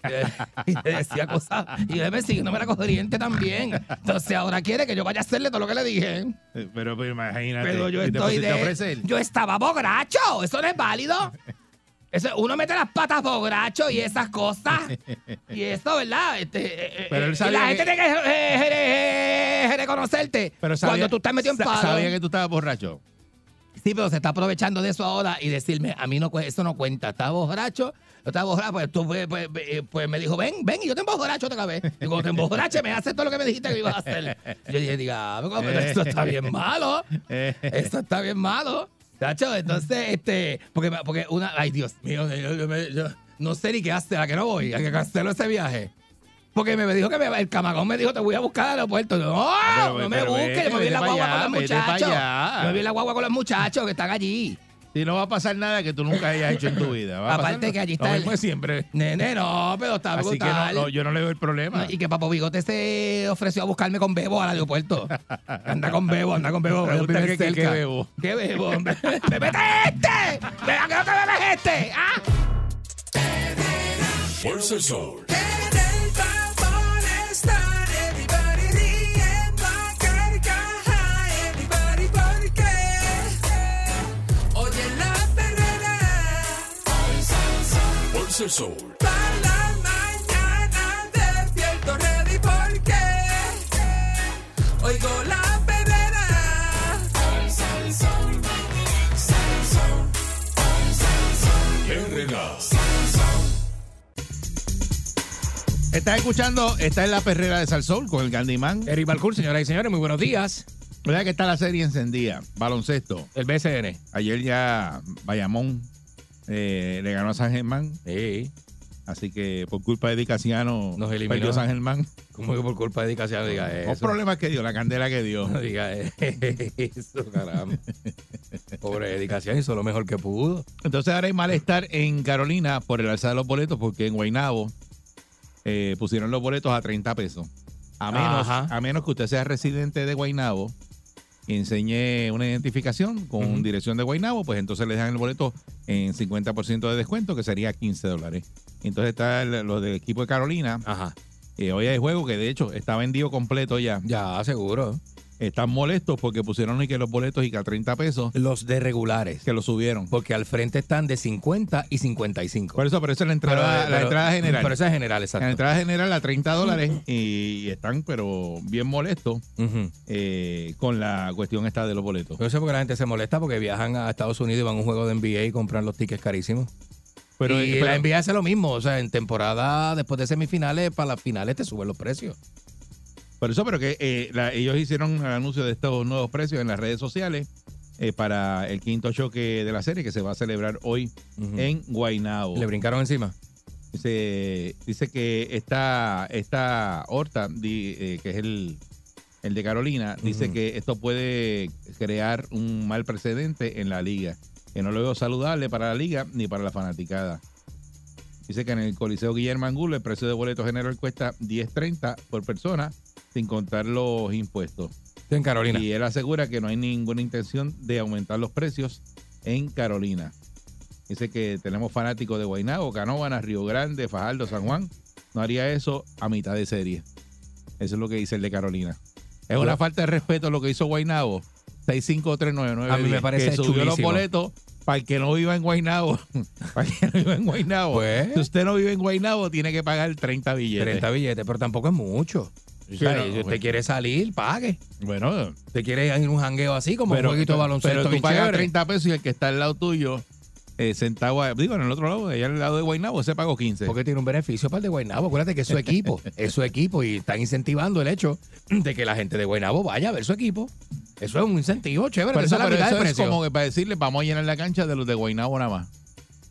Y le- decía cosas. Y él me me la corriente también. Entonces ahora quiere que yo vaya a hacerle todo lo que le dije. Eh, Pero, pero imagínate. Pero yo ¿Y te estoy de. Yo estaba borracho. Eso no es válido. Eso, uno mete las patas borracho y esas cosas. Y eso, ¿verdad? Este, eh, eh, Pero él y sabía la que- gente tiene que eh, eh, eh, reconocerte Pero sabía- cuando tú estás metido en sa- palo. Sabía que tú estabas borracho. Sí, pero se está aprovechando de eso ahora y decirme, a mí no cu- eso no cuenta. Estaba borracho, yo estaba borracho, pues, tú, pues, pues, eh, pues me dijo, ven, ven, y yo te emborracho otra vez. Y cuando te emborrache, me haces todo lo que me dijiste que ibas a hacer. Yo dije, diga, pero eso está bien malo. Eso está bien malo. Tacho, entonces, este, porque, porque una, ay Dios mío, yo, yo yo no sé ni qué hacer, a que no voy, a que cancelo ese viaje. Porque me dijo que me, el camagón me dijo, te voy a buscar al aeropuerto. No, Pero, no me busques, me voy en la guagua allá, con los muchachos. me voy en la guagua con los muchachos que están allí. Si no va a pasar nada que tú nunca hayas hecho en tu vida. Va a Aparte pasar que allí lo está el- mismo de siempre. Nene, no, pero está Así que no, brutal. no, yo no le veo el problema. Y que Papo Bigote se ofreció a buscarme con Bebo al aeropuerto. Anda con Bebo, anda con Bebo. Me gusta vive que- que- que Bebo. ¿Qué Bebo? hombre? ¡Bebete este! ¿A qué no te bebes este? ¿Ah? Fuerza el sol. El sol. para la mañana despierto ready porque oigo la perrera. Herrera. Estás escuchando, está en la perrera de Salsol con el Candyman. Eric Balcour, señoras y señores, muy buenos días. ¿Verdad que está la serie encendida? Baloncesto. El BCN. Ayer ya Bayamón eh, le ganó a San Germán. Sí. Así que por culpa de Dicasiano Nos eliminó. perdió San Germán. ¿Cómo que por culpa de Casiano diga Los eso? problemas que dio, la candela que dio. No diga eso, caramba. Pobre dedicación hizo lo mejor que pudo. Entonces ahora hay malestar en Carolina por el alza de los boletos porque en Guaynabo eh, pusieron los boletos a 30 pesos. A menos, Ajá. a menos que usted sea residente de Guaynabo enseñe una identificación con dirección de Guaynabo, pues entonces le dan el boleto en 50% de descuento, que sería 15 dólares. Entonces está el- lo del equipo de Carolina. Ajá. Eh, hoy hay juego que de hecho está vendido completo ya. Ya, seguro. Están molestos porque pusieron y que los boletos y que a 30 pesos Los de regulares. que lo subieron. Porque al frente están de 50 y 55. Por eso, pero esa es la entrada, Pero- la pero- entrada general. Pero esa es general, La exacto. entrada general a 30 dólares y están, pero bien molestos eh, con la cuestión esta de los boletos. Yo sé por qué la gente se molesta porque viajan a Estados Unidos y van a un juego de NBA y compran los tickets carísimos. Pero, y pero- la NBA hace lo mismo. O sea, en temporada, después de semifinales, para las finales te suben los precios. Por eso, pero que eh, la- ellos hicieron el anuncio de estos nuevos precios en las redes sociales eh, para el quinto choque de la serie que se va a celebrar hoy en Guaynabo. Le brincaron encima. Dice, dice que esta, esta Horta, di- eh, que es el, el de Carolina, dice que esto puede crear un mal precedente en la liga, que no lo veo saludable para la liga ni para la fanaticada. Dice que en el Coliseo Guillermo Angulo el precio de boleto general cuesta 10.30 por persona, sin contar los impuestos. En Carolina. Y él asegura que no hay ninguna intención de aumentar los precios en Carolina. Dice que tenemos fanáticos de Guaynabo, Canóvanas, Río Grande, Fajardo, San Juan. No haría eso a mitad de serie. Eso es lo que dice el de Carolina. Es una falta de respeto lo que hizo Guaynabo. 65399. A mí me parece que subió los boletos para el que no viva en Guaynabo. para el que no viva en Guaynabo. Pues. Si usted no vive en Guaynabo, tiene que pagar 30 billetes. 30 billetes, pero tampoco es mucho. No, si usted bueno. quiere salir, pague. Bueno, Usted quiere ir a un jangueo así, como un jueguito de baloncesto pero tú bien pagas chévere. 30 pesos y el que está al lado tuyo, eh, sentado, a- digo, en el otro lado, allá al lado de Guaynabo, ese pagó 15. Porque tiene un beneficio para el de Guaynabo. Acuérdate que es su equipo, es su equipo y están incentivando el hecho de que la gente de Guaynabo vaya a ver su equipo. Eso es un incentivo chévere. Esa eso, es la pero eso es como que para decirle, vamos a llenar la cancha de los de Guaynabo nada más.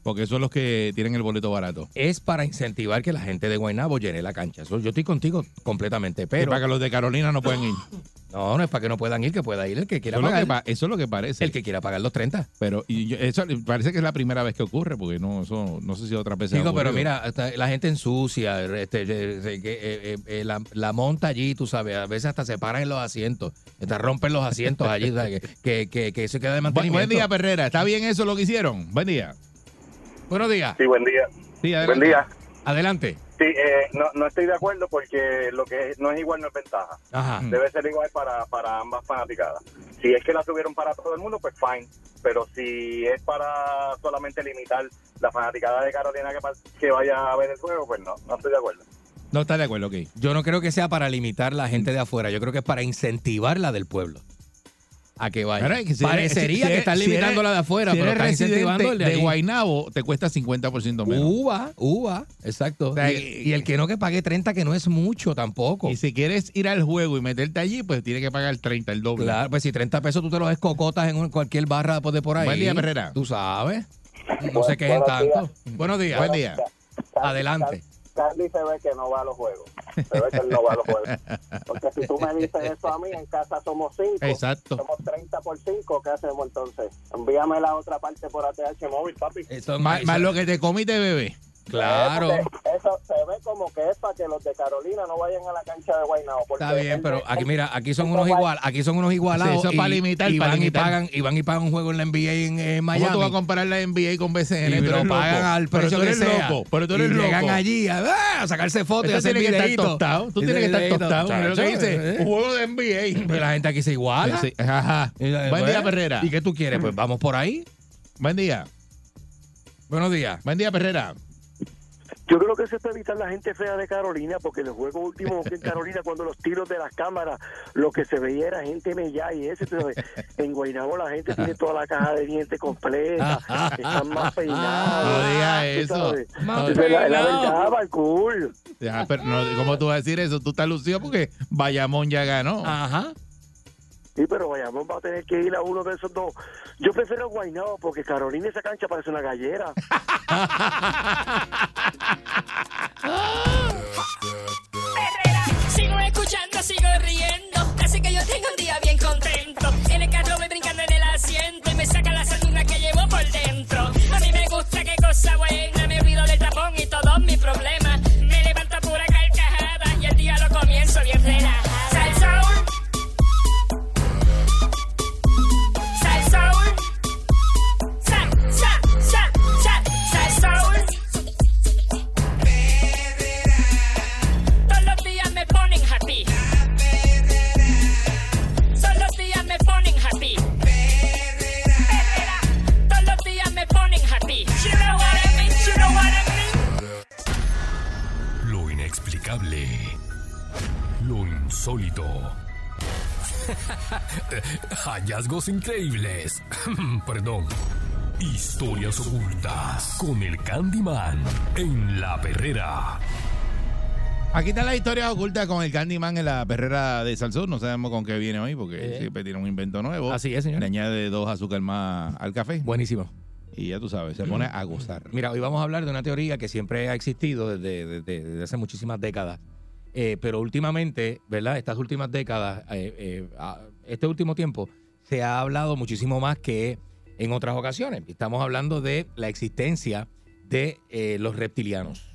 Porque son los que tienen el boleto barato. Es para incentivar que la gente de Guaynabo llene la cancha. Eso, yo estoy contigo completamente, pero para que los de Carolina no pueden ir. no, no es para que no puedan ir, que pueda ir el que Eso quiera es, lo que, pagar. pa- eso es lo que parece. El que quiera pagar los 30. Pero y yo- eso parece que es la primera vez que ocurre, porque no, eso, no sé si otra vez se Digo, pero mira, hasta la gente ensucia, este, eh, eh, eh, eh, la, la monta allí, tú sabes, a veces hasta se paran en los asientos, hasta rompen los asientos allí, que, que, que, que eso queda de Buen, mantenimiento. buen día, Perrera. ¿Está bien eso lo que hicieron? Buen día. Buenos días. Sí, buen día. Sí, adelante. Buen día. Adelante. Sí, eh, no, no estoy de acuerdo porque lo que no es igual no es ventaja. Ajá. Debe ser igual para, para ambas fanaticadas. Si es que la subieron para todo el mundo, pues fine. Pero si es para solamente limitar la fanaticada de Carolina que, que vaya a ver el juego, pues no, no estoy de acuerdo. No está de acuerdo, ok. Yo no creo que sea para limitar la gente de afuera, yo creo que es para incentivar la del pueblo. A que vaya. Ahora, que si eres- Parecería si- que están si limitando eres- la de afuera, si pero están incentivando el de, de allí. Guaynabo, te cuesta 50% menos. Uva, uva, exacto. sea, y, y el que no que pague 30, que no es mucho tampoco. Y si quieres ir al juego y meterte allí, pues tienes que pagar 30, el doble. Claro, pues si 30 pesos tú te los escocotas en un- cualquier barra después de por ahí. Buen día, Perrera. Tú sabes. No se quejen Buenos tanto. días. Buenos días. Buen día. Adelante. Carly se ve que no va a los juegos. Se ve que él no va a los juegos. Porque si tú me dices eso a mí, en casa somos cinco. Exacto. Somos 30 por 5, ¿qué hacemos entonces? Envíame la otra parte por ATH móvil, papi. Eso- Más, más lo que te comiste, bebé. Claro. Eh, Eso se ve como que es para que los de Carolina no vayan a la cancha de Guaynabo. Está bien, pero aquí mira, aquí son unos igual, aquí son unos igualados Sí, eso es y, para limitar, y para van limitar. y pagan y van y pagan un juego en la NBA en, eh, ¿Cómo Miami. tú vas a comparar la NBA con BCN? y Tú lo pagan al Pero precio tú eres que sea. loco. Pero tú eres y loco. llegan allí a, ah, a sacarse fotos y hacer tiene que estar tostado. Tú tienes que estar tostado. Lo que dice. eh. Un juego de NBA. Pero la gente aquí se iguala. Sí, ajá. Eh, Buen día, Perrera. ¿Y qué tú quieres? Pues vamos por ahí. Buen día. Buenos días. Buen día, Perrera. Yo creo que eso es para evitar la gente fea de Carolina, porque el juego último en Carolina, cuando los tiros de las cámaras, lo que se veía era gente mellá y ese. pero En Guaynabo la gente tiene toda la caja de dientes completa, están más peinados. No diga tú eso. Más Entonces, la, la verdad, Balcool. Ya, pero no, ¿Cómo tú vas a decir eso? Tú estás lucido porque Bayamón ya ganó. Ajá. Sí, pero Bayamón va a tener que ir a uno de esos dos. Yo prefiero Guaynabo porque Carolina esa cancha parece una gallera. Sigo escuchando, sigo riendo. Así que yo tengo un día bien contento. En el carro voy brincando en el asiento y me saca la sanduna que llevo por dentro. A mí me gusta, qué cosa buena. Me olvido del tapón y todos mis problemas. Me levanto a pura carcajada y el día lo comienzo bien relajada. Insólito. Hallazgos increíbles. Perdón. Historias ocultas con el Candyman en la perrera. Aquí están las historias ocultas con el Candyman en la perrera de Salsón. No sabemos con qué viene hoy porque Eh. siempre tiene un invento nuevo. Así es, señor. Le añade dos azúcar más al café. Buenísimo. Y ya tú sabes, se pone a gozar. Mira, hoy vamos a hablar de una teoría que siempre ha existido desde, desde- desde hace muchísimas décadas. Eh, pero últimamente, ¿verdad? Estas últimas décadas, eh, eh, este último tiempo, se ha hablado muchísimo más que en otras ocasiones. Estamos hablando de la existencia de eh, los reptilianos.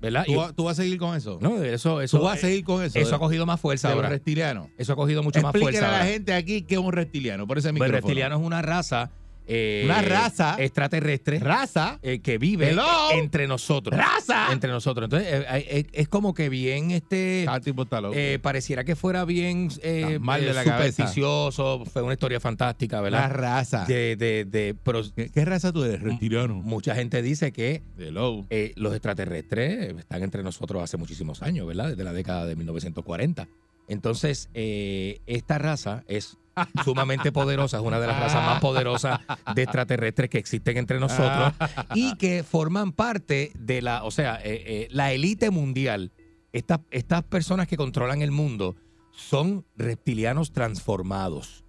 ¿Verdad? ¿Tú, vas a seguir con eso? no, eso, eso, ¿Tú vas a seguir con eso? Eso de- ha cogido más fuerza de ahora. reptilianos. Eso ha cogido mucho más fuerza. a la ahora. gente aquí que es un reptiliano. Por ese Pues micrófono. reptiliano es una raza. Eh, Una raza. extraterrestre. Raza. eh, que vive Hello. entre nosotros. Raza. Entre nosotros. Entonces, eh, es como que bien este. Ah, tipo está loco. eh, pareciera que fuera bien eh, mal de la cabeza. supersticioso. Fue una historia fantástica, la ¿verdad? raza. De, de, de- pero ¿Qué, qué raza tú eres? Reptiliano. mucha gente dice que Hello. eh, los extraterrestres están entre nosotros hace muchísimos años, ¿verdad? Desde la década de 1940. Entonces, eh, esta raza es sumamente poderosa, es una de las razas más poderosas de extraterrestres que existen entre nosotros y que forman parte de la, o sea, eh, eh, la élite mundial. Estas, estas personas que controlan el mundo son reptilianos transformados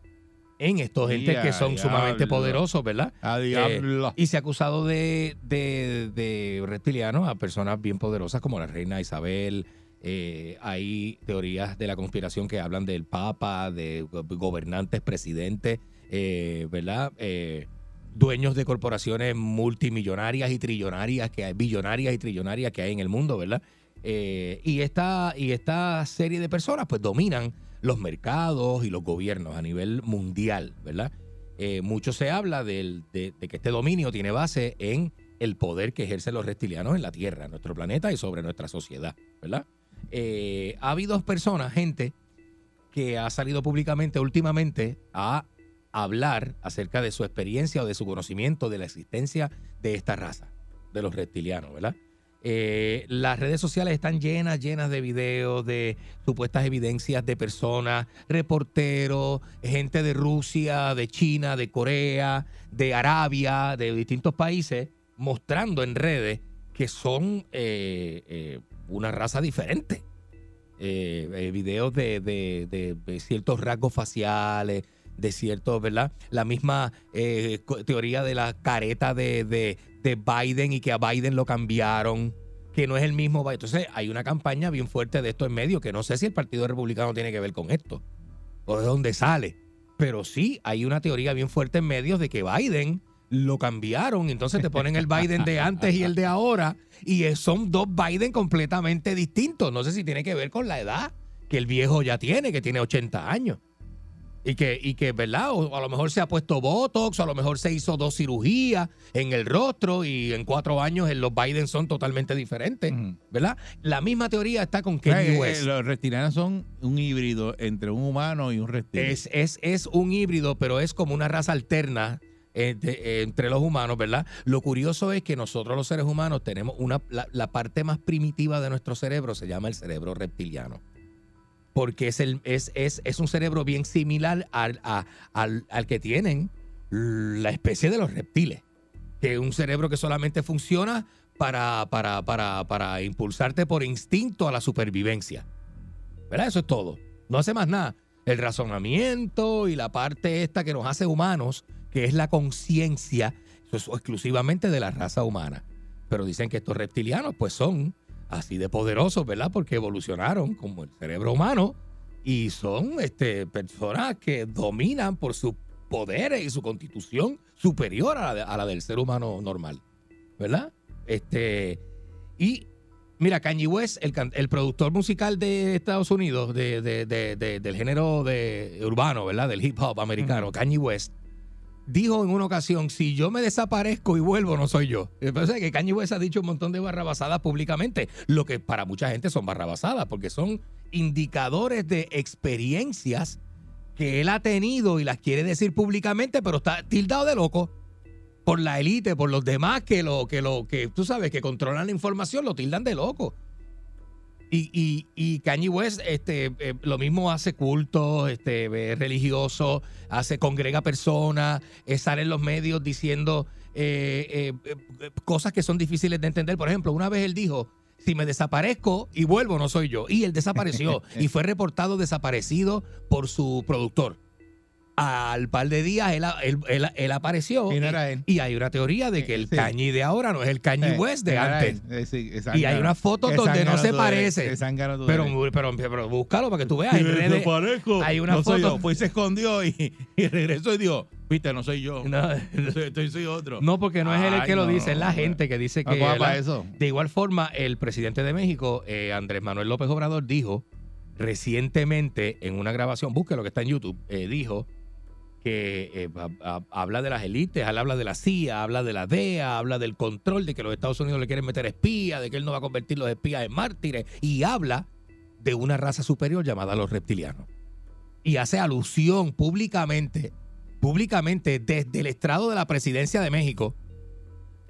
en estos entes Ya, que son sumamente poderosos, ¿verdad? A Eh, diablo. y se ha acusado de, de, de reptilianos a personas bien poderosas como la reina Isabel. Eh, hay teorías de la conspiración que hablan del Papa, de go- gobernantes, presidentes, eh, ¿verdad? Eh, dueños de corporaciones multimillonarias y trillonarias, que hay, billonarias y trillonarias que hay en el mundo, ¿verdad? Y, esta, y esta serie de personas pues dominan los mercados y los gobiernos a nivel mundial, ¿verdad? Mucho se habla de, que este dominio tiene base en el poder que ejercen los reptilianos en la Tierra, nuestro planeta y sobre nuestra sociedad, ¿verdad? Eh, ha habido personas, gente, que ha salido públicamente últimamente a hablar acerca de su experiencia o de su conocimiento de la existencia de esta raza, de los reptilianos, ¿verdad? Eh, las redes sociales están llenas, llenas de videos, de supuestas evidencias de personas, reporteros, gente de Rusia, de China, de Corea, de Arabia, de distintos países, mostrando en redes que son eh, una raza diferente. Eh, eh, videos de, de- de- ciertos rasgos faciales, de ciertos, ¿verdad? La misma eh, teoría de la careta de, de- de Biden y que a Biden lo cambiaron, que no es el mismo Biden. Entonces hay una campaña bien fuerte de esto en medio, que no sé si el Partido Republicano tiene que ver con esto, o de dónde sale, pero sí hay una teoría bien fuerte en medios de que Biden lo cambiaron, entonces te ponen el Biden de antes y el de ahora, y son dos Biden completamente distintos. No sé si tiene que ver con la edad que el viejo ya tiene, que tiene 80 años. Y que, y que, ¿verdad? O a lo mejor se ha puesto Botox, o a lo mejor se hizo dos cirugías en el rostro y en cuatro años los Biden son totalmente diferentes, ¿verdad? La misma teoría está con Eh, Kanye eh, West. los reptilianos son un híbrido entre un humano y un reptil. Es, es, es un híbrido, pero es como una raza alterna eh, eh, entre los humanos, ¿verdad? Lo curioso es que nosotros los seres humanos tenemos una, la, parte más primitiva de nuestro cerebro, se llama el cerebro reptiliano. Porque es, el, es, es, es un cerebro bien similar al, al, al que tienen la especie de los reptiles. Que es un cerebro que solamente funciona para, para, para, para impulsarte por instinto a la supervivencia. ¿Verdad? Eso es todo. No hace más nada. el razonamiento y la parte esta que nos hace humanos, que es la conciencia, eso es exclusivamente de la raza humana. Pero dicen que estos reptilianos pues son así de poderosos, ¿verdad? Porque evolucionaron como el cerebro humano y son este, personas que dominan por sus poderes y su constitución superior a la, de- a la del ser humano normal, ¿verdad? Este, y mira, Kanye West, el, el productor musical de Estados Unidos, de, de- de- de- del género de urbano, ¿verdad? Del hip hop americano, Kanye West, dijo en una ocasión, si yo me desaparezco y vuelvo, no soy yo. Entonces, que Kanye West ha dicho un montón de barrabasadas públicamente, lo que para mucha gente son barrabasadas, porque son indicadores de experiencias que él ha tenido y las quiere decir públicamente, pero está tildado de loco por la élite, por los demás que lo que lo que tú sabes que controlan la información, lo tildan de loco. Y, y, y Kanye West este, eh, lo mismo hace culto, este, eh, religioso, hace, congrega personas, eh, sale en los medios diciendo eh, eh, cosas que son difíciles de entender. Por ejemplo, una vez él dijo, si me desaparezco y vuelvo, no soy yo. Y él desapareció y fue reportado desaparecido por su productor. Al par de días él, él- él- él apareció Y no era él. y hay una teoría de que el sí. Kanye de ahora no es el Eh, West de antes. Eh, sí, Y hay fotos Qué donde no se eres, parece. Pero, eres. pero, pero búscalo para que tú veas me redes. desaparezco, Hay una no soy foto. yo. Pues se escondió y, y regresó y dijo, viste, no soy yo. No. soy, soy- soy otro. No, porque no es él el Ay, que lo no, dice, es la gente que dice que. De igual forma, el presidente de México, eh, Andrés Manuel López Obrador, dijo recientemente en una grabación, busque lo que está en YouTube, eh, dijo que eh, ha- ha- habla de las élites, él habla de la CIA, habla de la DEA, habla del control, de que los Estados Unidos le quieren meter espías, de que él no va a convertir los espías en mártires, y habla de una raza superior llamada los reptilianos. Y hace alusión públicamente, públicamente desde el estrado de la presidencia de México,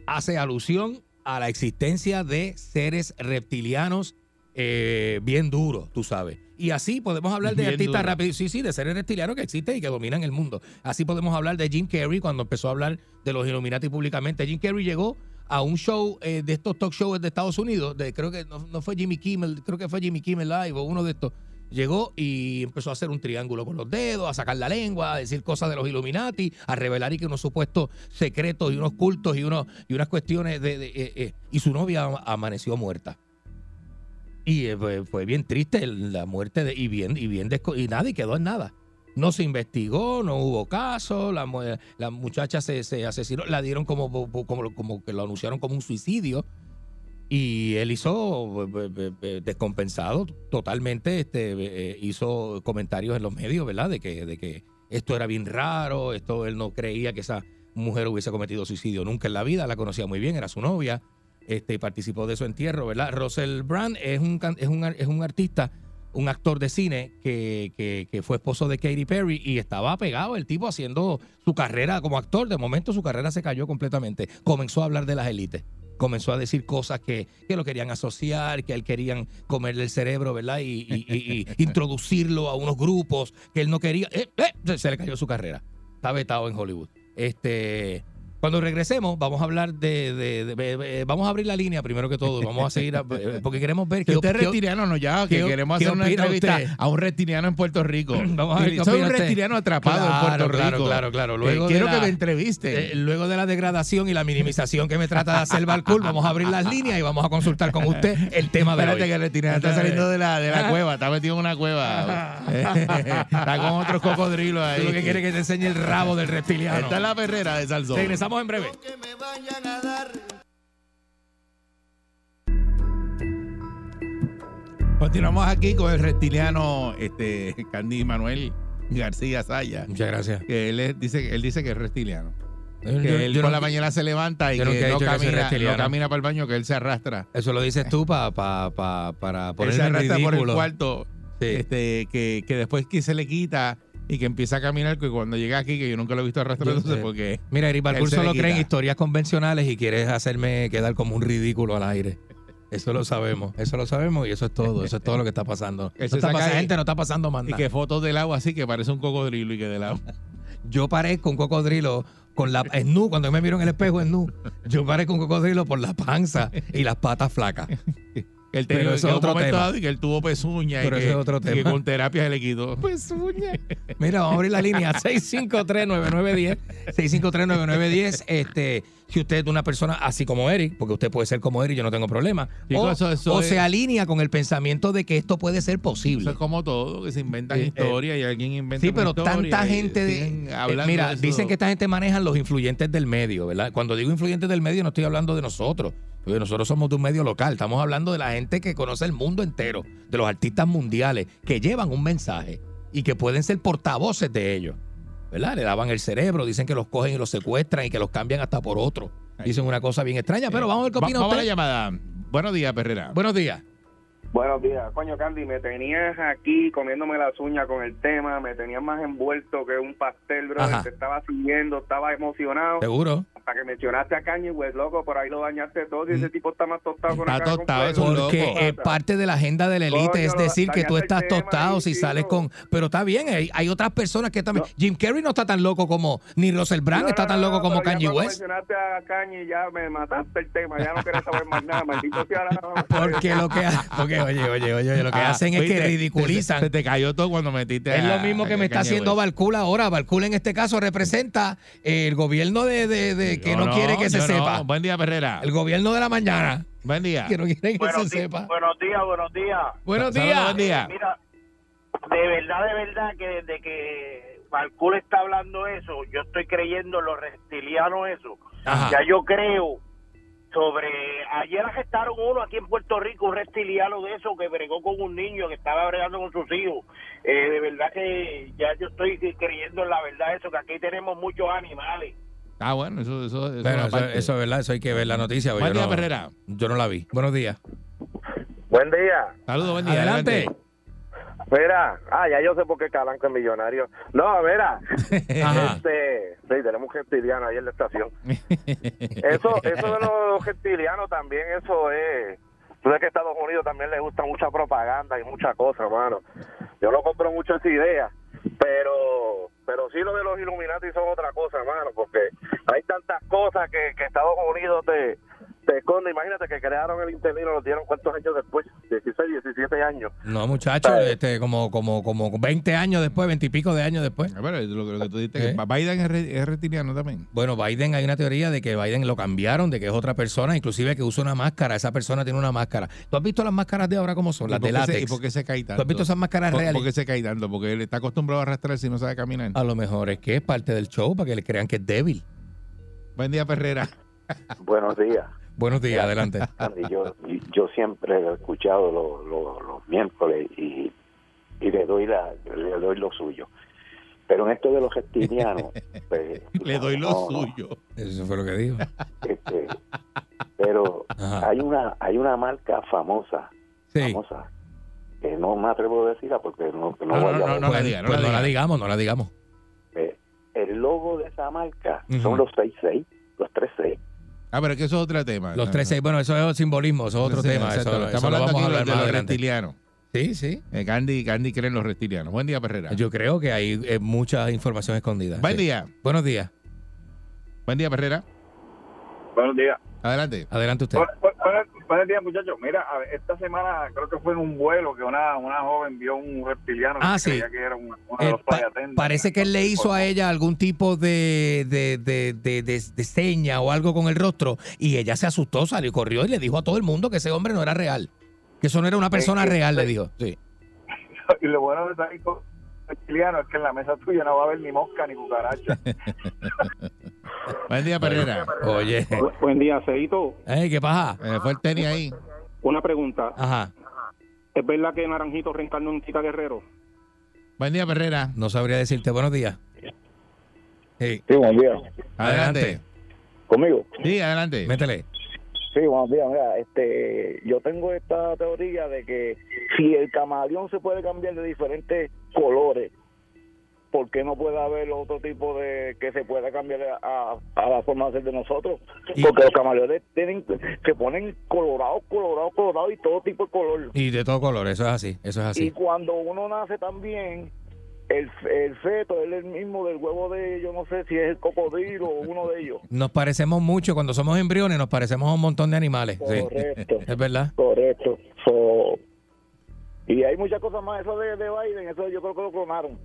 hace alusión a la existencia de seres reptilianos eh, bien duros, tú sabes. Y así podemos hablar de Bien artistas duro. rápidos, sí, sí, de seres reptilianos que existen y que dominan el mundo. Así podemos hablar de Jim Carrey cuando empezó a hablar de los Illuminati públicamente. Jim Carrey llegó a un show eh, de estos talk shows de Estados Unidos, de, creo que no, no fue Jimmy Kimmel, creo que fue Jimmy Kimmel Live o uno de estos. Llegó y empezó a hacer un triángulo con los dedos, a sacar la lengua, a decir cosas de los Illuminati, a revelar y que unos supuestos secretos y unos cultos y, unos, y unas cuestiones de... de- eh, eh, y su novia amaneció muerta. Y eh, fue, fue bien triste la muerte de... Y bien, y bien y nada, y quedó en nada. No se investigó, no hubo caso, la, mu- la muchacha se, se asesinó, la dieron como, como, como que lo anunciaron como un suicidio. Y él hizo eh, eh, eh, descompensado totalmente, este, eh, hizo comentarios en los medios, ¿verdad? De que, de que esto era bien raro, esto él no creía que esa mujer hubiese cometido suicidio nunca en la vida, la conocía muy bien, era su novia, este, y participó de su entierro, ¿verdad? Russell Brand es un, es un, es un artista, un actor de cine que, que, que fue esposo de Katy Perry y estaba pegado el tipo haciendo su carrera como actor. De momento su carrera se cayó completamente. Comenzó a hablar de las élites. Comenzó a decir cosas que, que lo querían asociar, que él querían comerle el cerebro, ¿verdad? Y, y- y- y introducirlo a unos grupos que él no quería. Eh, eh, se- se le cayó su carrera. Está vetado en Hollywood. Este, cuando regresemos, vamos a hablar de, de- de- de- de- Vamos a abrir la línea primero que todo. Vamos a seguir. a- eh, porque queremos ver Que usted es reptiliano, no ya, que queremos hacer una entrevista usted? a un reptiliano en Puerto Rico. Vamos a ver Soy un reptiliano atrapado en Claro, Puerto claro, Rico. Claro, claro, Eh, Luego quiero la- que me entreviste. eh, luego de la degradación y la minimización que me trata de hacer Balcool, vamos a abrir las líneas y vamos a consultar con usted el tema de Espérate hoy. que el reptiliano está saliendo de la, de la cueva, está metido en una cueva. está con otros cocodrilos ahí. Tú lo que quiere que te enseñe el rabo del reptiliano. Esta es la perrera de Salsón. Regresamos en breve. Continuamos aquí con el reptiliano este, Candy Manuel García Saya. Muchas gracias. Que él, es- dice, él dice que es reptiliano. Que yo- él yo por no- la mañana se levanta y que no que soy camina, no camina para el baño, que él se arrastra. Eso lo dices tú pa, pa, pa- para Él poner se en arrastra por el cuarto. Sí. Este, que, que después que se le quita y que empieza a caminar, que cuando llega aquí, que yo nunca lo he visto arrastrándose porque Mira, Eric Balcour solo cree en historias convencionales y quieres hacerme quedar como un ridículo al aire. Eso lo sabemos, eso lo sabemos y eso es todo, eso es todo lo que está pasando. No está ahí- gente, no está pasando más Y que fotos del agua así que parece un cocodrilo y que del agua. Yo parezco un cocodrilo con la nu cuando me miro en el espejo es nu. Yo parezco un cocodrilo por la panza y las patas flacas. Que él tenía eso que es otro tema. que él tuvo pezuña Pero y, que, es otro y que tema. con terapia se le quitó. Pezuña. Mira, vamos a abrir la línea 6539910. 6539910. Este, si usted es una persona así como Eric, porque usted puede ser como Eric, yo no tengo problema. Chicos, o eso- eso o es- se alinea con el pensamiento de que esto puede ser posible. Eso es como todo, que se inventan Eh, eh, historias y alguien inventa Sí, pero historia tanta gente de. eh, mira, de dicen que esta gente manejan los influyentes del medio, ¿verdad? Cuando digo influyentes del medio, no estoy hablando de nosotros. Porque nosotros somos de un medio local. Estamos hablando de la gente que conoce el mundo entero, de los artistas mundiales, que llevan un mensaje y que pueden ser portavoces de ellos. ¿Verdad? Le daban el cerebro, dicen que los cogen y los secuestran y que los cambian hasta por otro. Dicen una cosa bien extraña, pero vamos a ver qué Va- opina vamos a la llamada. Buenos días, Perrera. Buenos días. Buenos días, coño Candy, me tenías aquí comiéndome las uñas con el tema, me tenías más envuelto que un pastel, bro, te estaba siguiendo, estaba emocionado. Seguro. Hasta que mencionaste a Kanye West, loco, por ahí lo dañaste todo y ese tipo está más tostado con Mm. Está tostado, es un loco. Porque es parte de la agenda de la élite, Coño, es decir, que tú estás tostado ahí, si sales con... Pero está bien, hay, hay otras personas que también... Jim Carrey no está tan loco como... Ni Russell Brand No, está tan no, loco como Kanye West. mencionaste a Kanye ya me mataste el tema, ya no quería saber más nada, maldito sea la... Porque lo que... Porque, oye, oye, oye, lo que Ah, hacen es que ridiculizan. Se, te cayó todo cuando metiste Es a- lo mismo que me está haciendo. Balcula ahora. Balcula en este caso representa el gobierno de, de- de- que no, quiere que se no. sepa. Buen día, Perrera. El gobierno de la mañana. Buen día. Que no quiere que Buenos, se sepa. buenos días, buenos días. Buenos Saludos, días. buen día. Mira, de verdad, de verdad que desde que Balcul está hablando eso, yo estoy creyendo en los reptilianos eso. Ajá. Ya yo creo sobre... Ayer arrestaron uno aquí en Puerto Rico, un reptiliano de eso que bregó con un niño que estaba bregando con sus hijos. Eh, de verdad que ya yo estoy creyendo en la verdad eso, que aquí tenemos muchos animales. Ah, bueno, eso, eso, eso, Bueno, es eso, eso es verdad, eso hay que ver la noticia. Buen día, no- Perrera. Yo no la vi. Buenos días. Buen día. Saludos, buen día. Adelante. Mira, ah, ya yo sé por qué Calanco es millonario. No, mira, Ajá. este, sí, tenemos un reptiliano ahí en la estación. Eso, eso de los reptilianos también, eso es. Tú sabes que a Estados Unidos también le gusta mucha propaganda y muchas cosas, mano. Yo no compro mucho esa idea, pero pero sí lo de los Illuminati son otra cosa, mano, porque hay tantas cosas que, que Estados Unidos te, te esconde. Imagínate que crearon el nos lo dieron cuántos años después, 16, 17 años. No, muchachos, este, como, como, como 20 años después, 20 y pico de años después. Ah, pero lo, lo que tú dijiste, ¿Eh? que Biden es, re- es reptiliano también. Bueno, Biden, hay una teoría de que Biden lo cambiaron, de que es otra persona, inclusive que usa una máscara. Esa persona tiene una máscara. ¿Tú has visto las máscaras de ahora cómo son? Las ¿Y por de qué se- látex. ¿Y por qué se cae tanto? ¿Tú has visto esas máscaras ¿Por, reales? por qué se cae tanto? Porque él está acostumbrado a arrastrarse y no sabe caminar. A lo mejor es que es parte del show para que le crean que es débil. Buen día, Perrera. Buenos días. Buenos días, adelante. Yo, yo siempre he escuchado lo- lo- los miércoles y, y le doy la le doy lo suyo. Pero en esto de los reptilianos, pues, Le doy lo no, no, suyo. Eso fue lo que dijo. este, pero Ajá. hay una hay una marca famosa, Sí. famosa, que no me atrevo a decirla porque no, no, No, no, la diga, no Pues la la digamos, no la digamos. eh, el logo de esa marca son los 66, los 36. Ah, pero es que eso es otro tema. Los No, 13, bueno, eso es simbolismo, eso es otro Sí, tema. exacto. Eso, Estamos eso lo hablando vamos aquí de hablar los- de más los adelante. reptilianos. Sí, sí. Eh, Candy, Candy creen los reptilianos. Buen día, Perrera. Yo creo que hay eh, mucha información escondida. Buen Sí. día. Buenos días. Buen día, Perrera. Buenos días. Adelante. Adelante usted. Bu- bu- Buenos, buenos días, muchachos. Mira, ver, esta semana creo que fue en un vuelo que una, una joven vio un reptiliano Ah, que sí. creía que era un- uno de Eh, los pa- parece que él le hizo a ella algún tipo de, de, de, de, de- seña o algo con el rostro y ella se asustó, salió, corrió y le dijo a todo el mundo que ese hombre no era real. Que eso no era una persona Eh, eh, real, le eh, dijo. Sí. Y lo bueno de con reptiliano es que en la mesa tuya no va a haber ni mosca ni cucaracha. Buen día, Perrera. Oye. Buen día, Ceito. Ey, ¿Qué pasa? Eh, fue el tenis ahí. Una pregunta. Ajá. ¿Es verdad que Naranjito reencarnó en Tita Guerrero? Buen día, Perrera. No sabría decirte. Buenos días. Sí. Sí, buen día. Adelante. ¿Conmigo? Sí, adelante. Métele. Sí, buenos días. Mira, este, yo tengo esta teoría de que si el camaleón se puede cambiar de diferentes colores, ¿por qué no puede haber otro tipo de que se pueda cambiar a, a la forma de ser de nosotros? Porque los camaleones tienen, se ponen colorados, colorados, colorados y todo tipo de color. Y de todo color, eso es así. Eso es Y así. cuando uno nace también, el, el feto es el mismo del huevo de, yo no sé si es el cocodrilo o uno de ellos. Nos parecemos mucho cuando somos embriones, nos parecemos a un montón de animales. Sí. Correcto. Es verdad. Correcto. So, y hay muchas cosas más. Eso de, de Biden, eso yo creo que lo clonaron.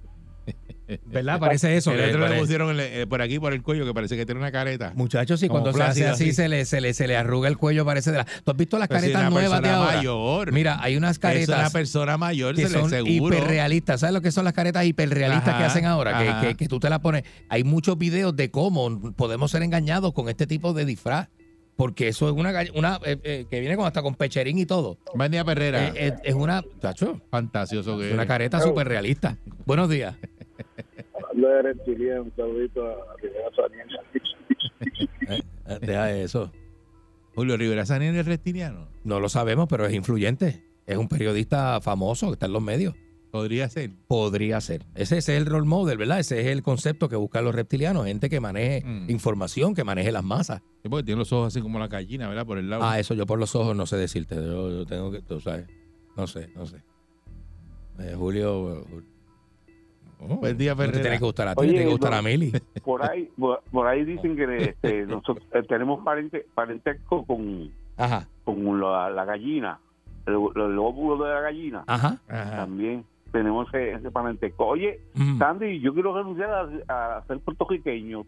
¿Verdad? Parece eso. El que otro le pusieron el- eh, por aquí, por el cuello, que parece que tiene una careta. Muchachos, sí, Como cuando se hace plácido, así, se le, se, le, se le arruga el cuello, parece de la... ¿Tú has visto las Pues sí, caretas una nuevas de persona ahora? mayor. Mira, hay unas Es una caretas persona mayor, que se le son seguro. hiperrealistas. ¿Sabes lo que son las caretas hiperrealistas que hacen ahora? Que, ajá. que, que tú te las pones. Hay muchos videos de cómo podemos ser engañados con este tipo de disfraz. Porque eso es una, gall- una eh, eh, que viene con hasta con pecherín y todo. Buen día, Perrera. Eh, eh, es una, chacho, Fantasioso que es una es. careta súper realista. Buenos días. Hablando de reptiliano, un saludito a Rivera Eh, eh, deja eso. Julio Rivera Saniel es reptiliano. No lo sabemos, pero es influyente. Es un periodista famoso que está en los medios. Podría ser. Podría ser. Ese, ese es el role model, ¿verdad? Ese es el concepto que buscan los reptilianos. Gente que maneje Mm. información, que maneje las masas. Sí, porque tiene los ojos así como la gallina, ¿verdad? Por el lado. Ah, eso yo por los ojos no sé decirte. Yo, yo tengo que, tú sabes. No sé, no sé. Eh, Julio. Oh, Buen día, no te tiene que gustar a ti, Oye, te tiene que gustar no. a Mili. Por ahí, por, por ahí dicen que este, nosotros eh, tenemos parente, parentesco con, Ajá. con la, la gallina, el, el óvulo de la gallina. Ajá. También tenemos ese, ese parentesco. Oye, Mm. Sandy, yo quiero renunciar a, a ser puertorriqueño.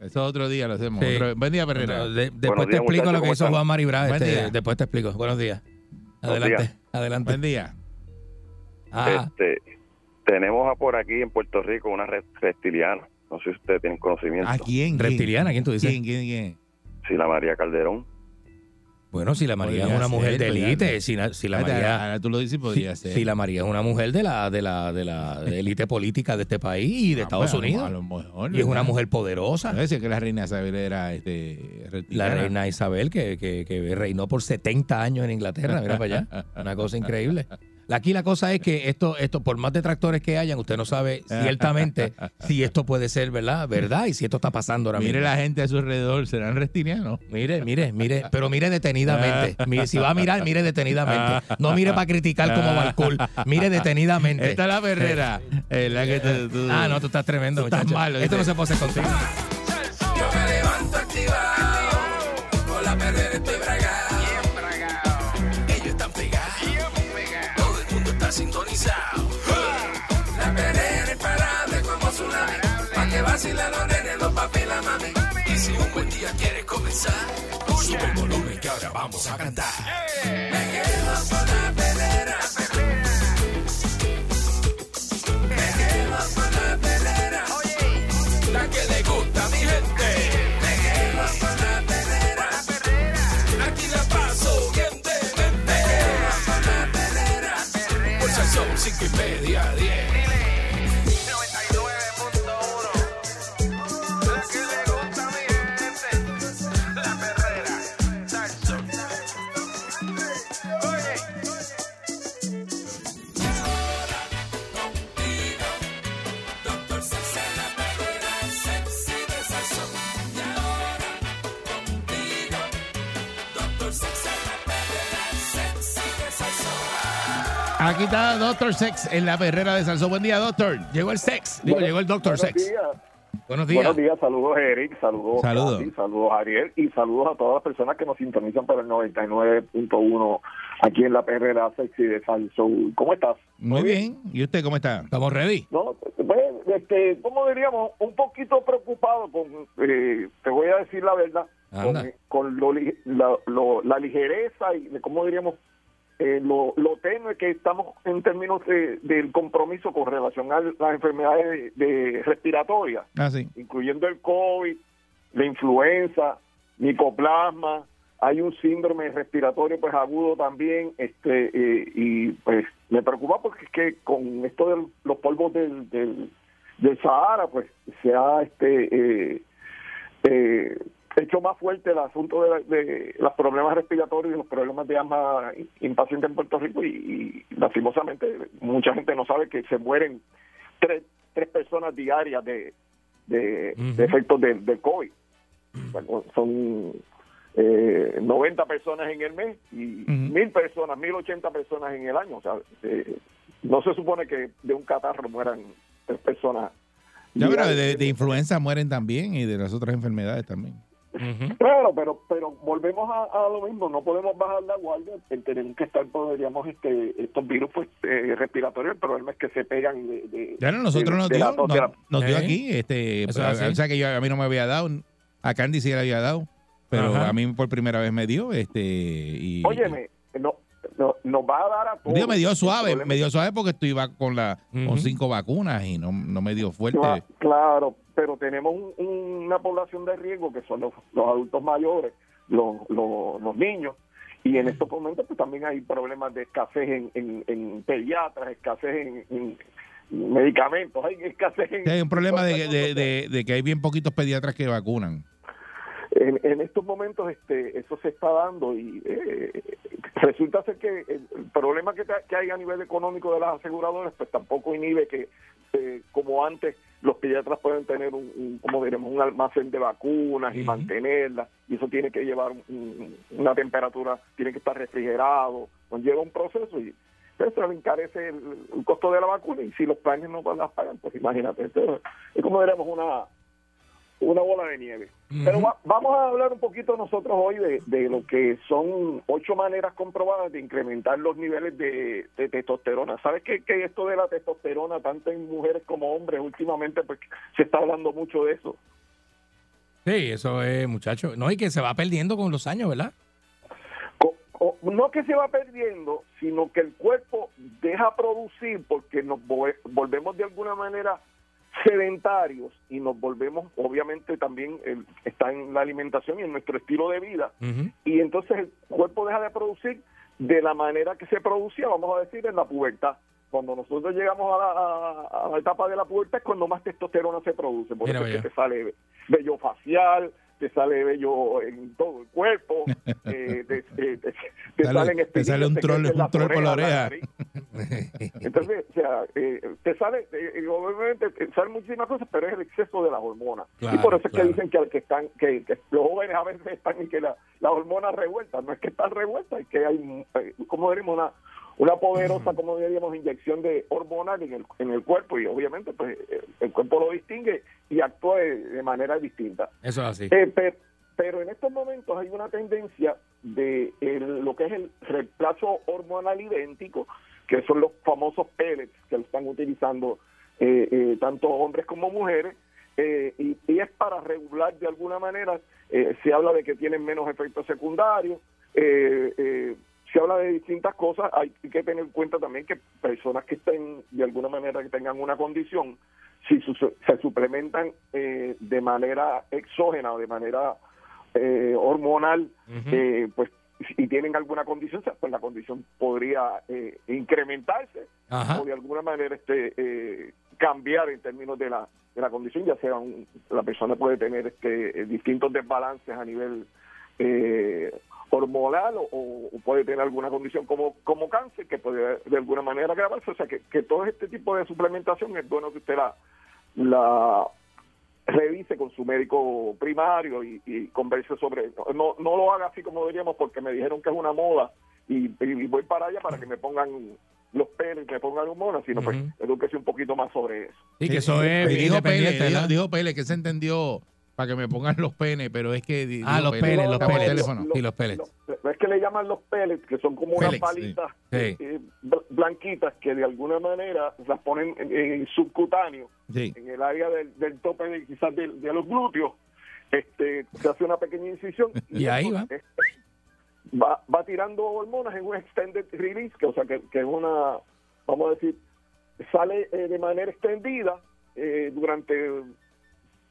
Eso otro día lo hacemos. Sí. Otro- Buen día, Perrera. De- después te explico lo que ¿cómo hizo? Juan. Buen este, día. después te explico. Buenos días. Buenos Adelante. días. Adelante. Buen día. Ah, Este, tenemos a por aquí en Puerto Rico una reptiliana. No sé si ustedes tienen conocimiento. ¿A quién? reptiliana, ¿quién tú dices? ¿Quién, quién, quién? Si la María Calderón. Bueno, si la María Podría es una mujer de élite, si, la- si la Ahora- María... ahora tú lo dices, podría si, ser. si la María es una mujer de la de la de la élite política de este país y de Ah, Estados bueno, Unidos a lo mejor, y es una mujer poderosa No decía que la reina Isabel era este, la reina Isabel que, que, que reinó por 70 años en Inglaterra mira para allá una cosa increíble aquí la cosa es que esto esto por más detractores que hayan usted no sabe ciertamente si esto puede ser verdad verdad y si esto está pasando ahora Mire mismo la gente a su alrededor, serán reptilianos. Mire, mire, mire, pero mire detenidamente. Mire, si va a mirar, mire detenidamente. No mire para criticar como Balcool. Mire detenidamente. Esta es la perrera. La que tú- Ah, no, tú estás tremendo, Tú estás muchacho. malo, Esto no se puede hacer contigo. fácil a los los mami. Y si un buen día quieres comenzar, sube el volumen que ahora vamos a cantar. Me con la pelera. Con la pelera. Oye. La que le gusta a mi gente. Me quedo con la pelera. La pelera. Aquí la paso bien de mente. Me quedo con la pelera. Pulsación 5 y media 10. Aquí está Doctor Sex en la perrera de Salsón. Buen día, Doctor. Llegó el sex. Digo, llegó el Doctor Sex. días. Buenos días. Buenos días, saludos Eric, saludos Saludos. Katy, saludos Ariel y saludos a todas las personas que nos sintonizan por el 99.1 aquí en la perrera sexy de Salso. ¿Cómo estás? Muy bien. ¿Y usted cómo está? Estamos ready. No, pues, este, ¿cómo diríamos? Un poquito preocupado con, eh, te voy a decir la verdad, con, Anda. con lo, li- la, lo- la ligereza y, ¿cómo diríamos? Eh, lo, lo tenue que estamos en términos de- del compromiso con relación a las enfermedades de, de respiratorias, Ah, sí. incluyendo el COVID, la influenza, micoplasma, hay un síndrome respiratorio pues agudo también, este eh, y pues me preocupa porque es que con esto de los polvos del, del, del Sahara pues se ha este eh, eh, hecho más fuerte el asunto de, la- de los problemas respiratorios y los problemas de asma en pacientes en Puerto Rico y, y lastimosamente mucha gente no sabe que se mueren tres, tres personas diarias de, de, de efectos del del COVID. Bueno, son eh, 90 personas en el mes y mil personas, 1080 personas en el año. O sea, eh, no se supone que de un catarro mueran tres personas. Ya, pero de, de influenza mueren también y de las otras enfermedades también. Claro, pero pero volvemos a, a lo mismo, no podemos bajar la guardia, eh, tenemos que estar, podríamos, este, estos virus pues eh, respiratorios, el problema es que se pegan de... de- Ya no, nosotros de- nos de dio, nos, nos dio ¿Eh? aquí, este, Eso o sea que yo, a mí no me había dado, a Candy sí le había dado, pero Ajá. a mí por primera vez me dio, este, y Óyeme, no, no, nos va a dar a todos. Digo, me dio suave, me dio suave porque estoy con la con cinco vacunas y no, no me dio fuerte. Cla- Claro, pero tenemos un- una población de riesgo que son los, los adultos mayores, los, los, los niños, y en estos momentos pues también hay problemas de escasez en, en, en pediatras, escasez en, en medicamentos, hay escasez en... Sí, hay un problema de, de- de- de que hay bien poquitos pediatras que vacunan. En, en estos momentos este eso se está dando y eh, resulta ser que el, problema que, hay a nivel económico de las aseguradoras pues tampoco inhibe que eh, como antes los pediatras pueden tener un, un, como diremos un almacén de vacunas y mantenerlas y eso tiene que llevar un- una temperatura tiene que estar refrigerado conlleva un proceso y eso le encarece el, el costo de la vacuna y si los planes no las pagan pues imagínate entonces, es como diremos una una bola de nieve. Pero va- vamos a hablar un poquito nosotros hoy de, de lo que son ocho maneras comprobadas de incrementar los niveles de, de testosterona. ¿Sabes que, que esto de la testosterona, tanto en mujeres como hombres, últimamente pues, se está hablando mucho de eso? Sí, eso es, muchacho. No, y que se va perdiendo con los años, ¿verdad? O- no que se va perdiendo, sino que el cuerpo deja producir porque nos vo- volvemos de alguna manera sedentarios y nos volvemos, obviamente también el- está en la alimentación y en nuestro estilo de vida, y entonces el cuerpo deja de producir de la manera que se producía, vamos a decir, en la pubertad. Cuando nosotros llegamos a la, a- a la etapa de la pubertad es cuando más testosterona se produce, por Mira, eso es que te sale vello facial, te sale vello en todo el cuerpo, eh, te, te- te- te Sale- salen sale un troll- un troll por la oreja. Entonces, o sea, eh, te sale, eh, obviamente te salen muchísimas cosas, pero es el exceso de las hormonas. Claro, y por eso es claro. que dicen que, que están, que, que los jóvenes a veces están y que la- las hormonas revueltas, no es que están revueltas, es que hay, eh, como diríamos, una una poderosa, como diríamos, inyección de hormonal en el, en el cuerpo y obviamente pues el cuerpo lo distingue y actúa de, de manera distinta. Eso es así. Eh, pe- pero en estos momentos hay una tendencia de el- lo que es el reemplazo hormonal idéntico, que son los famosos pellets que lo están utilizando eh, eh, tanto hombres como mujeres, eh, y, y es para regular de alguna manera, eh, se habla de que tienen menos efectos secundarios, eh, eh, se habla de distintas cosas, hay que tener en cuenta también que personas que estén de alguna manera que tengan una condición, si su- se suplementan eh, de manera exógena o de manera eh, hormonal, eh, pues y tienen alguna condición, pues la condición podría eh, incrementarse Ajá. o de alguna manera este eh, cambiar en términos de la de la condición, ya sea un- la persona puede tener este distintos desbalances a nivel eh, hormonal o, o puede tener alguna condición como como cáncer que puede de alguna manera agravarse, o sea que, que todo este tipo de suplementación es bueno que usted la la revise con su médico primario y, y converse sobre esto. No, no lo haga así como diríamos porque me dijeron que es una moda y, y voy para allá para que me pongan los pelos y me pongan hormonas, sino pues edúquese un poquito más sobre eso. Sí, que eso es Y dijo Pele, dijo Pele que se entendió para que me pongan los penes, pero es que... Ah, los Pele, peles, los peles. teléfono. Sí, los pellets. Es que le llaman los pellets, que son como unas palitas Sí. eh, bl- blanquitas que de alguna manera las ponen en, en subcutáneo, Sí. en el área del, del tope de, quizás de, de los glúteos. Este, se hace una pequeña incisión Y ahí va. eh, va, va tirando hormonas en un extended release, que o sea que, que es una, vamos a decir, sale eh, de manera extendida eh, durante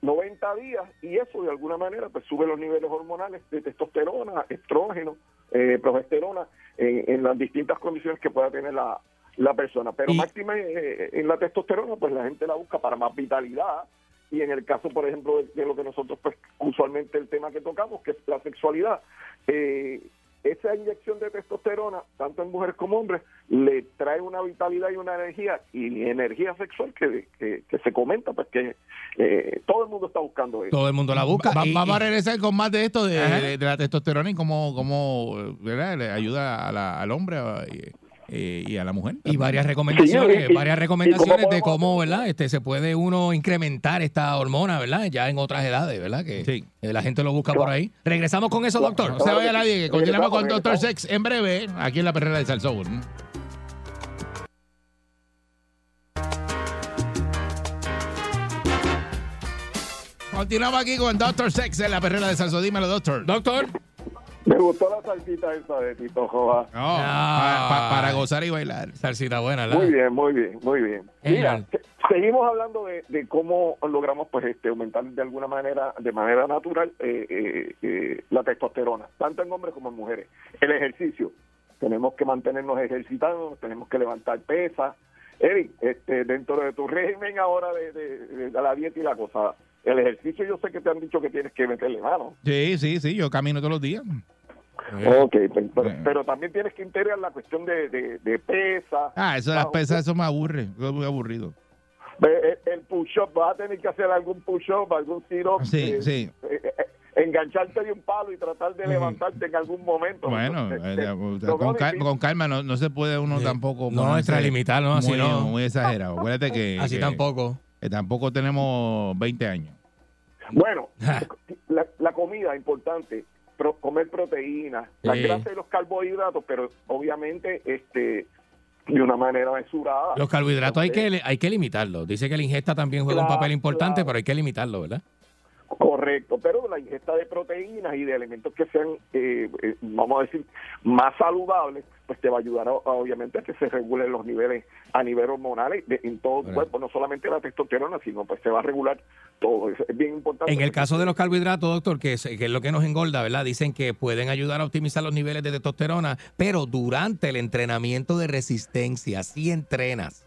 90 días y eso de alguna manera pues sube los niveles hormonales de testosterona, estrógeno, eh, progesterona en, en las distintas condiciones que pueda tener la, la persona. Pero máxima eh, en la testosterona pues la gente la busca para más vitalidad y en el caso por ejemplo de, de lo que nosotros pues usualmente el tema que tocamos que es la sexualidad eh, esa inyección de testosterona, tanto en mujeres como hombres, le trae una vitalidad y una energía y energía sexual que, que, que se comenta, pues que eh, todo el mundo está buscando eso. Todo el mundo la busca. Va- y- vamos a regresar con más de esto de, de- de la testosterona y cómo, cómo eh, ¿verdad? le ayuda a la- al hombre a- y- eh, y a la mujer. Y varias recomendaciones, Sí, y- varias recomendaciones de cómo ¿verdad? Este se puede uno incrementar esta hormona, ¿verdad? Ya en otras edades, ¿verdad? Que eh, la gente lo busca por ahí. Regresamos con eso, doctor. No se vaya nadie, que continuamos con Doctor Sex en breve, aquí en la perrera de Salsoul. Continuamos aquí con Doctor Sex en la perrera de Salsoul. Dímelo, doctor. Doctor. Me gustó la salsita esa de Tito pa- para gozar y bailar. Salsita buena, ¿verdad? Muy bien, muy bien, muy bien. Mira, se- seguimos hablando de, de cómo logramos pues este aumentar de alguna manera, de manera natural, eh, eh, eh, la testosterona, tanto en hombres como en mujeres. El ejercicio, tenemos que mantenernos ejercitando, tenemos que levantar pesas. Eric, este, dentro de tu régimen ahora de, de- de la dieta y la cosa, el ejercicio yo sé que te han dicho que tienes que meterle mano. Sí, sí, sí, yo camino todos los días. Ok, pe- pero, pero también tienes que integrar la cuestión de, de, de pesa. Ah, eso de las pesas, eso me aburre. Eso es muy aburrido. Ve, El, el push-up, vas a tener que hacer algún push-up, algún sit-up. Sí, eh, sí. eh, eh, engancharte de un palo y tratar de levantarte en algún momento. Bueno, eh, eh, con, cal- calma, no, no se puede uno tampoco. no extralimitar, ¿no? Así muy, no. muy exagerado. Acuérdate que. Así que- tampoco. Tampoco tenemos 20 años. Bueno, la, la comida importante, pro- comer proteínas, las Sí. grasas y los carbohidratos, pero obviamente este de una manera mesurada. Los carbohidratos hay que, hay que limitarlos. Dice que la ingesta también juega un papel importante, claro. pero hay que limitarlo, ¿verdad? Correcto, pero la ingesta de proteínas y de elementos que sean, eh, eh, vamos a decir, más saludables, pues te va a ayudar a- a, obviamente a que se regulen los niveles a nivel hormonal de- en todo el cuerpo, no solamente la testosterona, sino pues se va a regular todo. Es bien importante. En el caso de los carbohidratos, doctor, que es, que es lo que nos engorda, ¿verdad? Dicen que pueden ayudar a optimizar los niveles de testosterona, pero durante el entrenamiento de resistencia, si entrenas.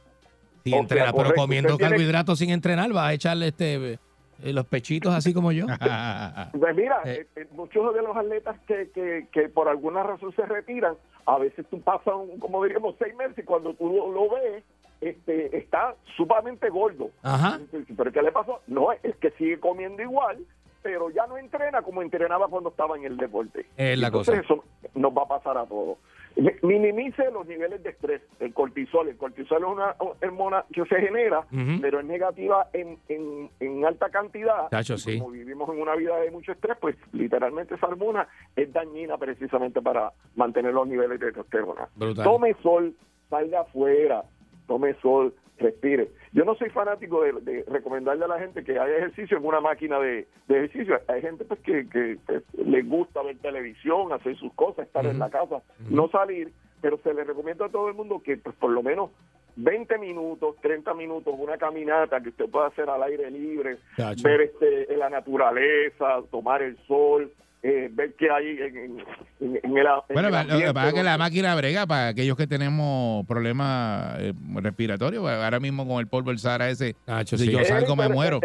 Si sea, entrenas, pero correcto, comiendo tiene- carbohidratos sin entrenar, vas a echarle este los pechitos así como yo. Pues mira, eh, eh, muchos de los atletas que, que, que por alguna razón se retiran, a veces tú pasas, un- como diríamos, seis meses y cuando tú lo, lo ves, este, está sumamente gordo. Ajá. ¿Pero qué le pasó? No, es que sigue comiendo igual, pero ya no entrena como entrenaba cuando estaba en el deporte. Es la Entonces cosa. eso nos va a pasar a todos. Mi- Minimice los niveles de estrés, el cortisol. El cortisol es una hormona que se genera, pero es negativa en, en, en alta cantidad. Tacho, sí. Como vivimos en una vida de mucho estrés, pues literalmente esa hormona es dañina precisamente para mantener los niveles de testosterona. Brutal. Tome sol, salga afuera, tome sol, respire. Yo no soy fanático de, de recomendarle a la gente que haga ejercicio en una máquina de, de ejercicio. Hay gente pues que, que, que les gusta ver televisión, hacer sus cosas, estar en la casa, no salir, pero se le recomienda a todo el mundo que pues por lo menos 20 minutos, 30 minutos, una caminata que usted pueda hacer al aire libre, ver este, la naturaleza, tomar el sol, eh, ver qué hay en, en- en- el, en Bueno, el lo que ambiente, pasa es que ¿no? la máquina brega para aquellos que tenemos problemas eh, respiratorios. Ahora mismo con el polvo del Sahara ese, si sí. yo salgo Eh, me pero, muero.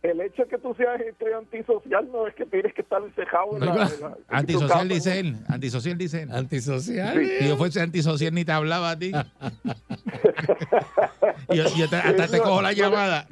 El hecho de que tú seas este antisocial no es que tienes que estar encejado en la, en la- Antisocial dice él. Antisocial dice él. Antisocial. Si yo fuese antisocial ni te hablaba a ti. y yo, yo te- hasta te cojo la llamada.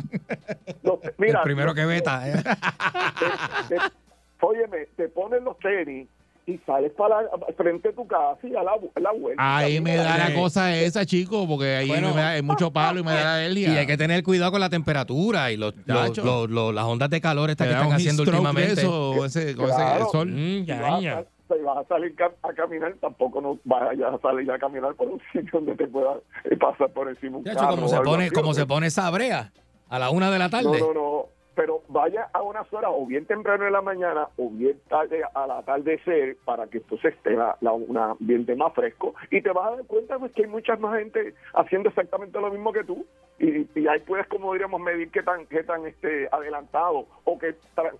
Mira, el primero que veta. ¿eh? te- óyeme, te pones los tenis y sales para la- frente a tu casa y a la, a la vuelta. Ahí me da la Eh, cosa esa, chico, porque ahí Bueno, me da hay mucho palo y me da la alergia. Y hay que tener cuidado con la temperatura y los, los- los- los- las ondas de calor estas que están haciendo últimamente. de eso, o ese- con ese Claro. sol. Mm, Si ya, vas, ya. a, si vas a salir a caminar, tampoco no vayas a salir a caminar por un sitio donde te pueda eh, pasar por encima un Chacho, carro como se pone, como se pone esa brea a la una de la tarde. No, no, no. Pero vaya a unas horas, o bien temprano en la mañana, o bien tarde al atardecer, para que entonces esté la, la- un ambiente más fresco. Y te vas a dar cuenta pues, que hay mucha más gente haciendo exactamente lo mismo que tú. Y, ahí puedes, como diríamos, medir qué tan, qué tan este, adelantado o qué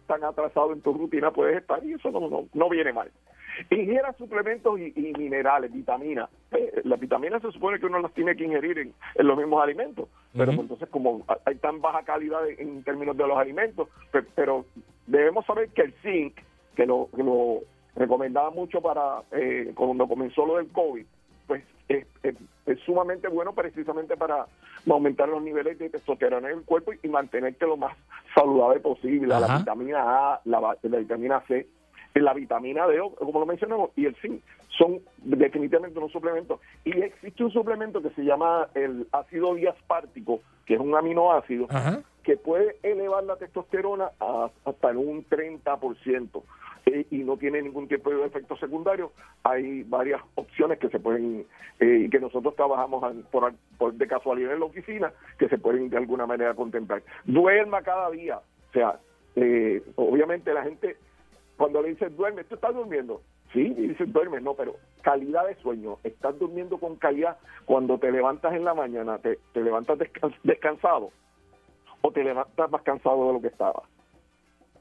tan atrasado en tu rutina puedes estar. Y eso no, no, no viene mal. Ingiera suplementos y, y minerales, vitaminas. Eh, las vitaminas se supone que uno las tiene que ingerir en, en los mismos alimentos, pero pues, entonces como ha- hay tan baja calidad en, en términos de los alimentos, pe- pero, debemos saber que el zinc, que lo, que lo recomendaba mucho para eh, cuando comenzó lo del COVID, pues es, es- es sumamente bueno precisamente para aumentar los niveles de testosterona en el cuerpo y, y mantenerte lo más saludable posible. La vitamina A, la, la vitamina C, la vitamina D, como lo mencionamos, y el zinc son definitivamente unos suplementos. Y existe un suplemento que se llama el ácido diaspártico, que es un aminoácido, que puede elevar la testosterona a- hasta en un 30% eh, y no tiene ningún tipo de efecto secundario. Hay varias opciones que se pueden, eh, y que nosotros trabajamos por, por- de casualidad en la oficina, que se pueden de alguna manera contemplar. Duerma cada día. O sea, eh, obviamente la gente, cuando le dicen duerme, ¿tú estás durmiendo? Sí, y dicen duerme, no, pero calidad de sueño. Estás durmiendo con calidad cuando te levantas en la mañana, te, te levantas descan- descansado o te levantas más cansado de lo que estabas.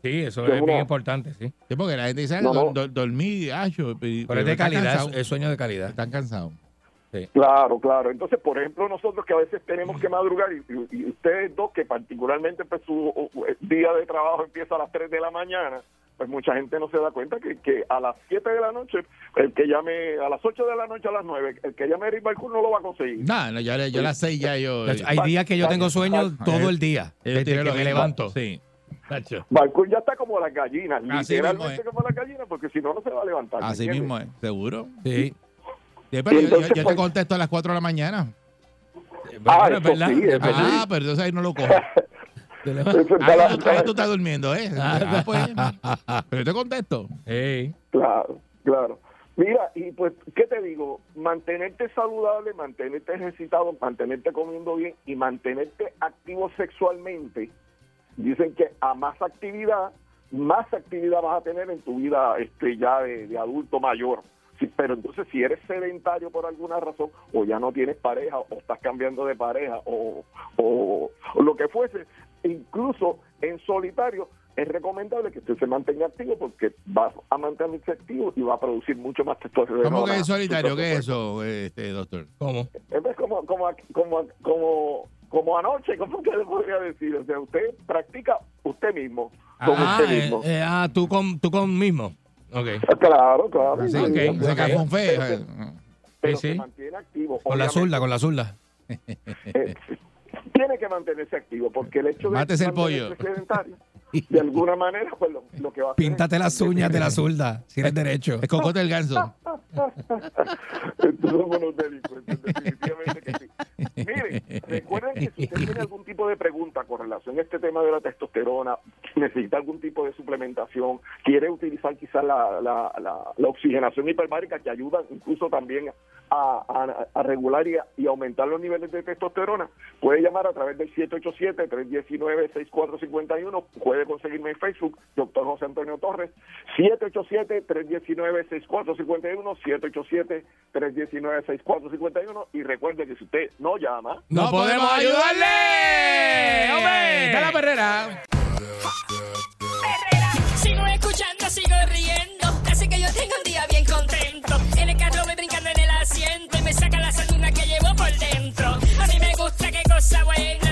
Sí, eso es bien importante, sí. Sí, porque la gente dice, No, "Do- no. do- dormí, acho, pero Pero es de calidad, cansados". es, sueño de calidad. Están cansados. Claro, claro. Entonces, por ejemplo, nosotros que a veces tenemos que madrugar, y, y- y ustedes dos, que particularmente pues, su día de trabajo empieza a las 3 de la mañana, pues mucha gente no se da cuenta que, que a las 7 de la noche, el que llame, a las 8 de la noche, a las 9, el que llame a Eric Balcour no lo va a conseguir. No, no, yo, yo a las seis ya yo. Hecho, hay días que yo tengo sueño todo el día, desde que me levanto. Sí. Balcour ya está como las gallinas, Así literalmente mismo es. como las gallinas, porque si no, no se va a levantar. ¿me Así entiendes? mismo es, seguro. Sí. Sí, pero yo- yo, entonces, yo te pues- contesto a las 4 de la mañana. Ah, es eso verdad, sí, es verdad. Ah, pero entonces ahí no lo cojo. Ah, tú estás durmiendo, ¿eh? Ah, pues, pero yo te contesto. Claro, claro. Mira, y pues, ¿qué te digo? Mantenerte saludable, mantenerte ejercitado, mantenerte comiendo bien y mantenerte activo sexualmente. Dicen que a más actividad, más actividad vas a tener en tu vida este ya de, de adulto mayor. Sí, pero entonces si eres sedentario por alguna razón o ya no tienes pareja o estás cambiando de pareja o, o- o lo que fuese, incluso en solitario es recomendable que usted se mantenga activo porque va a mantenerse activo y va a producir mucho más testosterona. ¿Cómo que es solitario? ¿Qué es eso, este, doctor? ¿Cómo? Es como, como, como, como, como anoche, ¿cómo que le podría decir? O sea, usted practica usted mismo, con Ah, usted eh, mismo. eh, ah, tú con, tú con mismo. Ok. Claro, claro. Sí, Sí, ok, sí, Pero- eh, pero Sí, se sí. mantiene activo. Con la zurda, con la zurda. Eh, tiene que mantenerse activo porque el hecho de Mátese el mantenerse sedentario, de alguna manera, pues lo, lo que va a hacer Píntate las uñas de la zurda, si eres derecho. Es cocote el ganso. Estos son unos delincuentes, definitivamente que sí. Miren, recuerden que si usted tiene algún tipo de pregunta con relación a este tema de la testosterona, necesita algún tipo de suplementación, quiere utilizar quizás la, la, la, la oxigenación hiperbárica que ayuda incluso también a, a- a regular y, a- y aumentar los niveles de testosterona, puede llamar a través del 787-319-6451, puede conseguirme en Facebook, doctor José Antonio Torres, 787-319-6451, 787-319-6451 y recuerde que si usted no llama, ¡No podemos ayudarle! ¡Hombre! ¡Está la perrera! Sigo escuchando, sigo riendo. Así que yo tengo un día bien contento. En el carro voy brincando en el asiento y me saca la sanduna que llevo por dentro. A mí me gusta, qué cosa buena.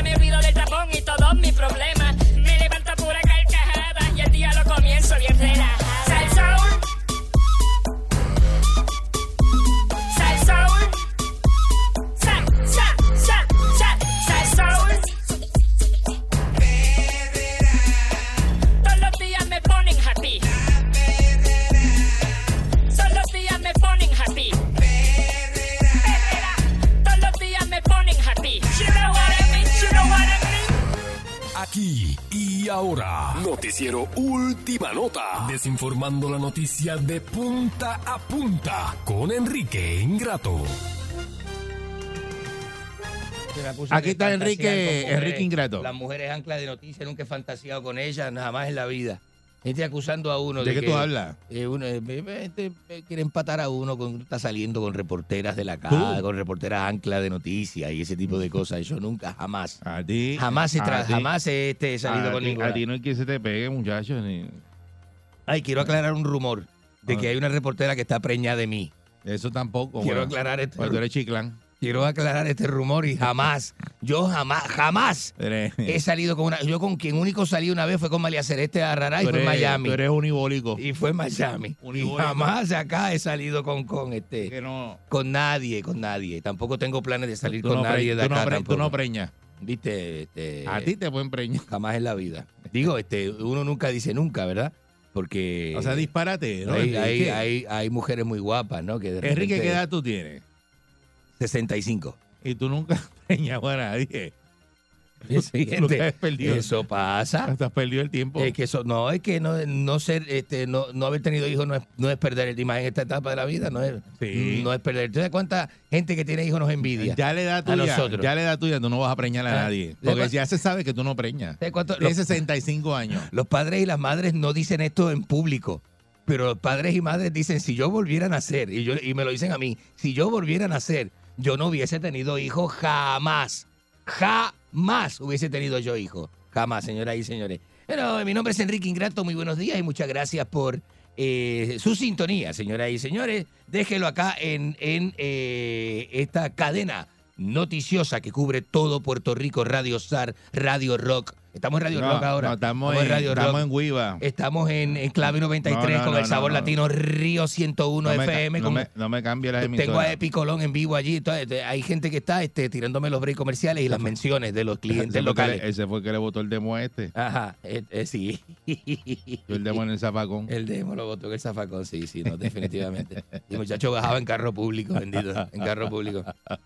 Ahora, noticiero Última Nota, desinformando la noticia de punta a punta con Enrique Ingrato. Aquí está Enrique-. Enrique Ingrato. Las mujeres anclas de noticias, nunca he fantaseado con ellas, nada más en la vida. Gente acusando a uno ¿De de, qué que, tú hablas? eh, uno, eh, eh, gente, eh, quiere empatar a uno con está saliendo con reporteras de la casa, con reporteras anclas de noticias y ese tipo de cosas. Yo nunca, jamás. A ti. Jamás he, a tra- ti- jamás he este, salido a con ti- ninguna. A ti no es que se te pegue, muchachos. Ni... Ay, quiero aclarar un rumor de que hay una reportera que está preñada de mí. Eso tampoco. Quiero bueno. aclarar este Pues tú eres chiclán. Quiero aclarar este rumor y jamás, yo jamás, jamás he salido con una. Yo con quien único salí una vez fue con María Celeste Arrará y tú fue en eres- Miami. Tú eres unibólico. Y fue en Miami. Y Unibólico. jamás acá he salido con, con este. Que no- Con nadie, con nadie. Tampoco tengo planes de salir Tú con no pre- nadie de tú no acá. pre- tú tampoco. no preñas. Viste, este, A ti te pueden preñar. jamás en la vida. Digo, este, uno nunca dice nunca, ¿verdad? Porque O sea, disparate, ¿no? hay, hay, Enrique? hay, hay mujeres muy guapas, ¿no? Que de Enrique, repente- ¿qué edad tú tienes? 65. Y tú nunca has preñado a nadie. Has perdido. Eso pasa. Te has perdido el tiempo. Es que eso, no, es que no, no ser, este, no, no haber tenido hijos no es, no es perder el tiempo en esta etapa de la vida, no es, Sí. no es perder. ¿Tú sabes cuánta gente que tiene hijos nos envidia? Ya le da a tuya, nosotros. ya le da tuya, tú no vas a preñar a Ah, nadie. ¿de Porque ya se sabe que tú no preñas. ¿Sabes cuánto- Tienes los- 65 años. Los padres y las madres no dicen esto en público, pero los padres y madres dicen, si yo volviera a nacer, y, yo, y me lo dicen a mí, si yo volviera a nacer, yo no hubiese tenido hijos jamás. Jamás hubiese tenido yo hijos. Jamás, señoras y señores. Bueno, mi nombre es Enrique Ingrato, muy buenos días y muchas gracias por eh, su sintonía, señoras y señores. Déjelo acá en, en eh, esta cadena noticiosa que cubre todo Puerto Rico, Radio Star, Radio Rock. Estamos en Radio No, Rock ahora. no, estamos, en, Radio estamos Rock. en Guiva. Estamos en, en Clave 93 No, no, con el sabor no, no. latino Río 101 no me, FM. no con- me- no me cambie las tengo emisoras. a Epi Colón en vivo allí. Entonces, hay gente que está este, tirándome los breaks comerciales y las menciones de los Ese clientes que locales. le, ese fue el que le votó el demo a este. Ajá, eh, eh, sí. Yo el demo en el zafacón. El demo lo votó en el zafacón, sí, sí, no, definitivamente. Y el muchacho bajaba en carro público, bendito, en carro público.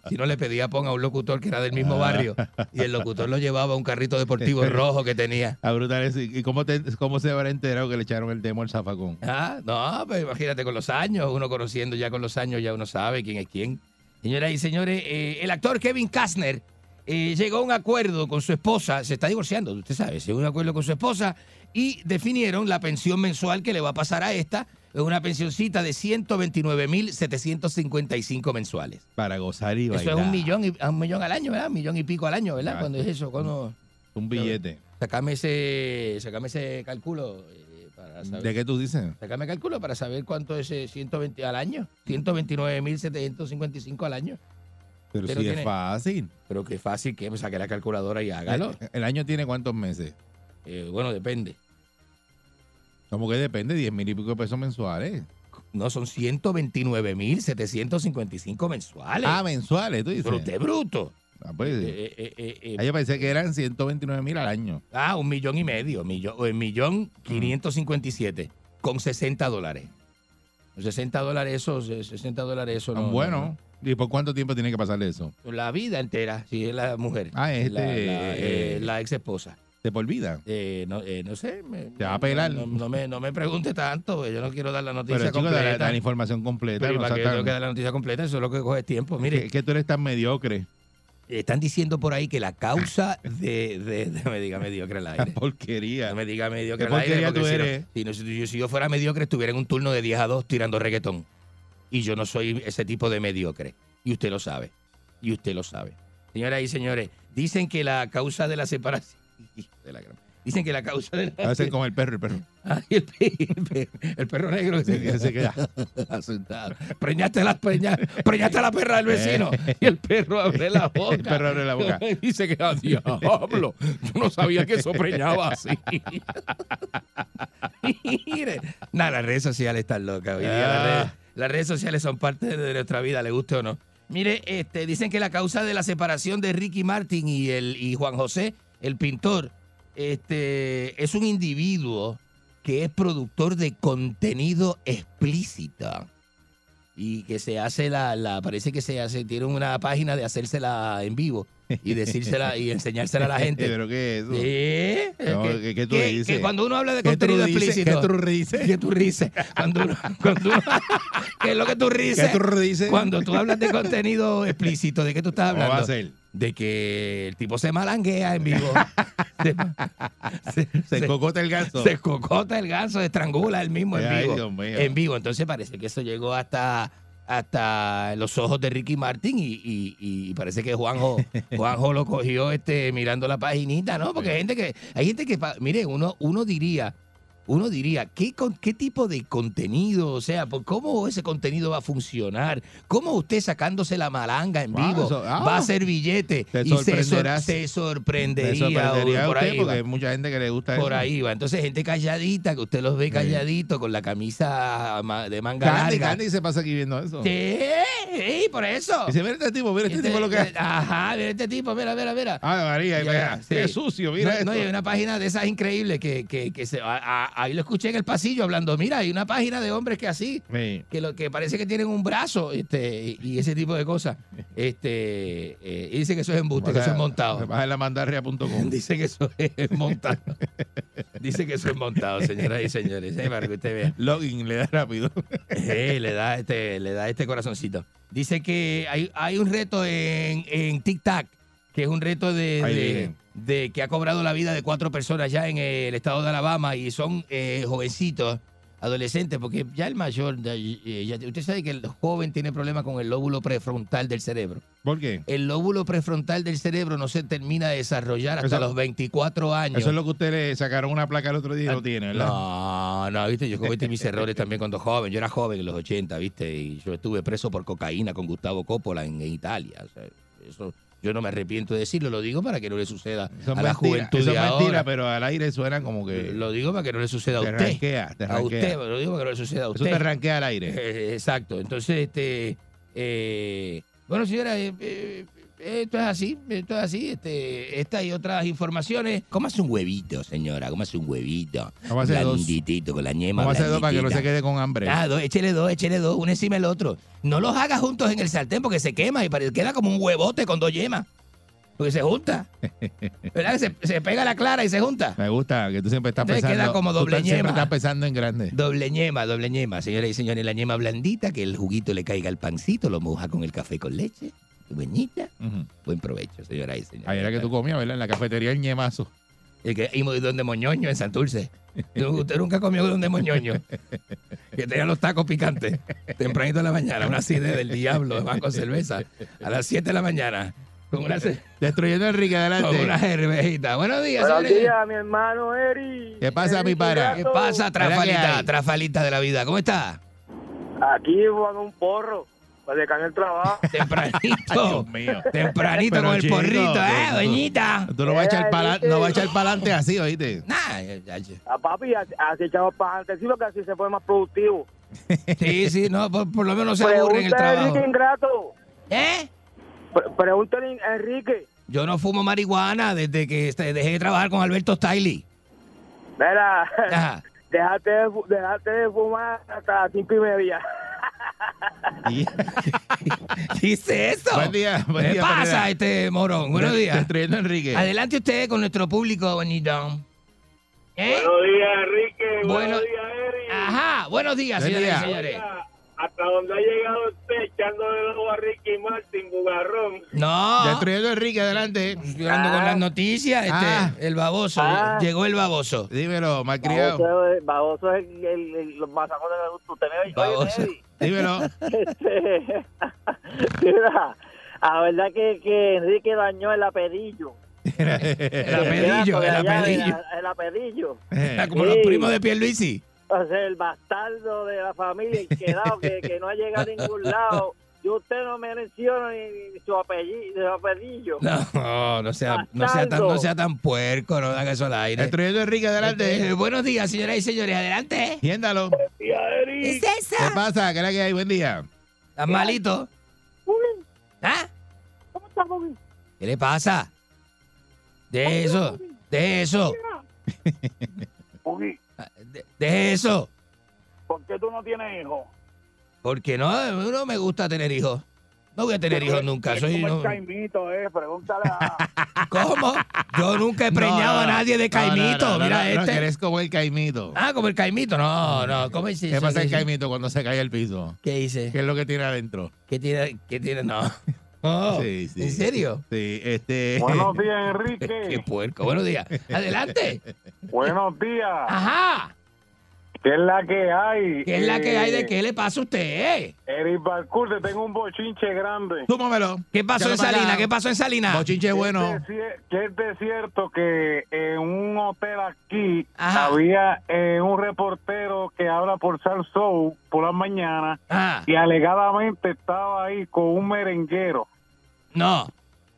Si no le pedía ponga a un locutor que era del mismo barrio y el locutor lo llevaba a un carrito deportivo rojo que tenía. A brutal eso. ¿Y cómo, te- cómo se habrá enterado que le echaron el demo al zafacón? Ah, no, pues imagínate con los años, uno conociendo ya con los años, ya uno sabe quién es quién. Señoras y señores, eh, el actor Kevin Costner eh, llegó a un acuerdo con su esposa, se está divorciando, usted sabe, llegó a un acuerdo con su esposa y definieron la pensión mensual que le va a pasar a esta, es una pensioncita de 129.755 mensuales. Para gozar y Eso bailar. es un millón, y, un millón al año, ¿verdad? Un millón y pico al año, ¿verdad? Exacto. Cuando es eso, cuando... Un billete. Sacame ese, sacame ese cálculo eh, para saber. ¿De qué tú dices? Sácame cálculo para saber cuánto es eh, 120 al año. 129.755 al año. Pero Usted si es fácil. Pero qué fácil que me saque la calculadora y hágalo. El, el año tiene cuántos meses? Eh, bueno, depende. Como que depende, 10 mil y pico de pesos mensuales. No, son 129.755 mensuales. Ah, mensuales, tú dices. Pero usted es bruto. Ah, pues, Eh, eh, eh, ah, yo pensé que eran 129 mil al año. ah, un millón y medio. Millón, o un millón 557 con 60 dólares. 60 dólares, eso, 60 dólares, eso no. Son buenos. ¿Y por cuánto tiempo tiene que pasarle eso? La vida entera, si es la mujer. Ah, este, La, la, la ex esposa. ¿De por vida? Eh, no, eh, no sé. me- Te va a pelar. No, no me, no me pregunte tanto, yo no quiero dar la noticia Pero chico, completa. da la, da la información completa. Pero ¿y para tan- tengo que dar la noticia completa? Eso es lo que coge tiempo. Mire, que, que tú eres tan mediocre. Están diciendo por ahí que la causa de... de, me diga mediocre al aire. Porquería. No me diga mediocre ¿Qué al aire. porquería porque tú si no- eres? Si, no, si yo, si yo fuera mediocre, estuviera en un turno de 10 a 2 tirando reggaetón. Y yo no soy ese tipo de mediocre. Y usted lo sabe. Y usted lo sabe. Señoras y señores, dicen que la causa de la separación... de la gran- Dicen que la causa de la... A veces como el perro, el perro. El, pe- el pe- el perro negro que se, Que se queda. asustado. Preñaste la, preña- preñaste a la perra del vecino. Y el perro abre la boca. El perro abre la boca. Y se queda, diablo. Yo no sabía que eso preñaba así. Mire. Nada, las redes sociales están locas. hoy día las, Ah. redes, las redes sociales son parte de nuestra vida, le guste o no. Mire, este, dicen que la causa de la separación de Ricky Martin y, el, y Juan José, el pintor, este, es un individuo que es productor de contenido explícito y que se hace la, la parece que se hace, tiene una página de hacérsela en vivo y decírsela y enseñársela a la gente. ¿Pero qué es eso? No, ¿qué- qué tú que- dices? que cuando uno habla de ¿Qué tú contenido dices? explícito. ¿Qué tú dices? ¿Qué tú dices? Cuando uno, cuando uno- ¿Qué es lo que tú dices? ¿Qué tú dices? Cuando tú hablas de contenido explícito, ¿de qué tú estás ¿Cómo hablando? va a ser? De que el tipo se malanguea en vivo. se, Se cocota el ganso. Se cocota el ganso, estrangula él mismo en Ay, vivo. Dios mío. En vivo. Entonces parece que eso llegó hasta hasta los ojos de Ricky Martin y, y- y parece que Juanjo, Juanjo lo cogió este mirando la paginita, ¿no? Porque hay gente que, hay gente que, mire, uno, uno diría, uno diría, ¿qué, con- ¿qué tipo de contenido? O sea, ¿por ¿cómo ese contenido va a funcionar? ¿Cómo usted sacándose la malanga en Ah, vivo eso- ah. va a hacer billete? Te y se, sor- se Te sorprendería. sorprendería a por ahí porque va. hay mucha gente que le gusta Por eso. ahí va. Entonces, gente calladita, que usted los ve calladitos con la camisa de manga Candy, larga. Candy se pasa aquí viendo eso. Sí, sí, por eso. Dice, mira este tipo, mira este tipo lo que hace. Ajá, mira este tipo, mira, mira, mira. Ay, María, mira, sí. qué sucio, mira no, esto. y hay una página de esas increíbles que, que, que se, a- a- ahí lo escuché en el pasillo hablando, mira, hay una página de hombres que así, Sí. que lo que parece que tienen un brazo este, y, ese tipo de cosas. Este, eh, y dice que eso es embuste, que eso es montado. Vas a la mandarria.com. Dice que eso es montado. Dice que eso es montado, señoras y señores. eh, para que usted vea. Login, le da rápido. Eh, le da este, le da este corazoncito. Dice que hay, hay un reto en, en TikTok, que es un reto de. De que ha cobrado la vida de cuatro personas ya en el estado de Alabama y son eh, jovencitos, adolescentes, porque ya el mayor, ya- ya- usted sabe que el joven tiene problemas con el lóbulo prefrontal del cerebro. ¿Por qué? El lóbulo prefrontal del cerebro no se termina de desarrollar hasta Eso- los 24 años. Eso es lo que usted le sacaron una placa el otro día y lo tiene, ¿verdad? No, no, viste, yo cometí mis errores también cuando joven. Yo era joven en los 80, viste, y yo estuve preso por cocaína con Gustavo Coppola en, en Italia. O sea, eso yo no me arrepiento de decirlo, lo digo para que no le suceda Eso a la mentira, juventud eso de es mentira, ahora. pero al aire suena como que... Lo digo para que no le suceda a Te usted. ranquea, te a ranquea. usted, lo digo para que no le suceda a Eso usted. te ranquea al aire. Eh, exacto. Entonces, este, eh, bueno, señora, eh, eh, esto es así, esto es así. Este, esta y otras informaciones. ¿Cómo hace un huevito, señora? ¿Cómo hace un huevito? ¿Cómo hace dos? Blanditito, con la ñema hacer dos para que no se quede con hambre. Ah, dos, échele dos, échele dos, uno encima del otro. No los haga juntos en el sartén porque se quema y queda como un huevote con dos yemas. Porque se junta. ¿Verdad? que Se, se pega la clara y se junta. Me gusta que tú siempre estás Entonces pensando... queda como tú doble estás- siempre yema. estás pensando en grande. Doble ñema, doble ñema. Señoras y señores, la ñema blandita, que el juguito le caiga al pancito, lo moja con el café con leche. Buenita. Buen provecho, señoras y señores. Ayer era que tú comías, ¿verdad? En la cafetería El Ñemazo. El que y donde Moñoño en Santurce. Usted nunca comió donde Moñoño. Que tenía los tacos picantes. Tempranito de la mañana, una acidez del diablo, van con cerveza. A las 7 de la mañana. Con una, Destruyendo a Enrique, adelante. con una cervejita. Buenos días, Buenos días, mi hermano Eri. ¿Qué pasa, mi para? ¿Qué pasa, ¿Qué trafalita? Trafalita de la vida. ¿Cómo está? Aquí jugando un porro. Para dejar el trabajo. Tempranito. mío. Tempranito Pero, con el chico, porrito, tú- ¿eh, doñita? Tú no vas a echar para no vas a echar para adelante así, ¿oíste? Nah, ya- ya-. A papi, así así echamos para adelante. Sí, porque así se fue más productivo. Sí, sí, no, por, por lo menos se aburre en el Pregúntale a Enrique trabajo. Ingrato. ¿Eh? Pre- Pregúntale a Enrique. Yo no fumo marihuana desde que este, dejé de trabajar con Alberto Stiley. Mira, Ajá. déjate de, déjate de fumar hasta las cinco y media. ¿Qué es eso? Buen día, buen ¿Qué día, pasa, Pereira. este morón? Buenos De- días. Destruyendo a Enrique. Adelante usted con nuestro público, bonito. ¿Eh? Buenos días, Enrique. Bueno- Buenos días, Eri. Ajá, buenos días, Buen señoras y día. señores. Oiga, Hasta donde ha llegado usted echándole el ojo a Ricky Martin, bugarrón. No. Destruyendo a Enrique, adelante. Estoy hablando con las noticias, este, Ah. el baboso. Ah. Llegó el baboso. Dímelo, malcriado. Baboso, es- baboso es el, el, el- los masacones de gusto. Usted me oye, Baboso. Eddie. Dímelo. Este, mira, la verdad que, que Enrique dañó el apellido. El apelillo, el apelillo. El. Era como los primos de Pierluisi. O sea, el bastardo de la familia, el quedado que, que no ha llegado a ningún lado. Y usted no me menciona ni, ni su apellido. Su apellido. No, no sea, no sea tan, no sea tan puerco, no haga eso al aire. Destruyendo a Enrique, adelante. Eh, buenos días, señoras y señores, adelante. Tiéndalo. ¿Qué es ¿Qué pasa? ¿Qué es la que hay? Buen día. ¿Estás malito? ¿Ah? ¿Cómo está, Bobby? ¿Qué le pasa? De eso, de eso, Buggy, de, de eso. ¿por qué tú no tienes hijos? Porque no, no me gusta tener hijos. No voy a tener hijos nunca. Es Soy, como no- el caimito, eh. Pregúntale a... ¿Cómo? Yo nunca he preñado No, a no, nadie de no, no, caimito. no, no, Mira no, no, este. eres como el caimito. Ah, como el caimito. No, no. ¿Cómo es ¿Qué pasa el ¿Qué- caimito cuando se cae al piso? ¿Qué dice? ¿Qué es lo que tiene adentro? ¿Qué tiene? ¿Qué tiene? No. Oh, Sí, sí. ¿En serio? Sí, este. Buenos días, Qué Enrique. puerco. Buenos días. Adelante. Buenos días. Ajá. ¿Qué es la que hay? ¿Qué es la que hay de Eh, qué le pasa a usted? Eric Balcour, te tengo un bochinche grande. Túmamelo. ¿Qué pasó en Salina? ¿Qué pasó en Salina? Bochinche bueno. Que es de cierto que en un hotel aquí Ajá. había eh, un reportero que habla por Sal Show por la mañana y alegadamente estaba ahí con un merenguero. no.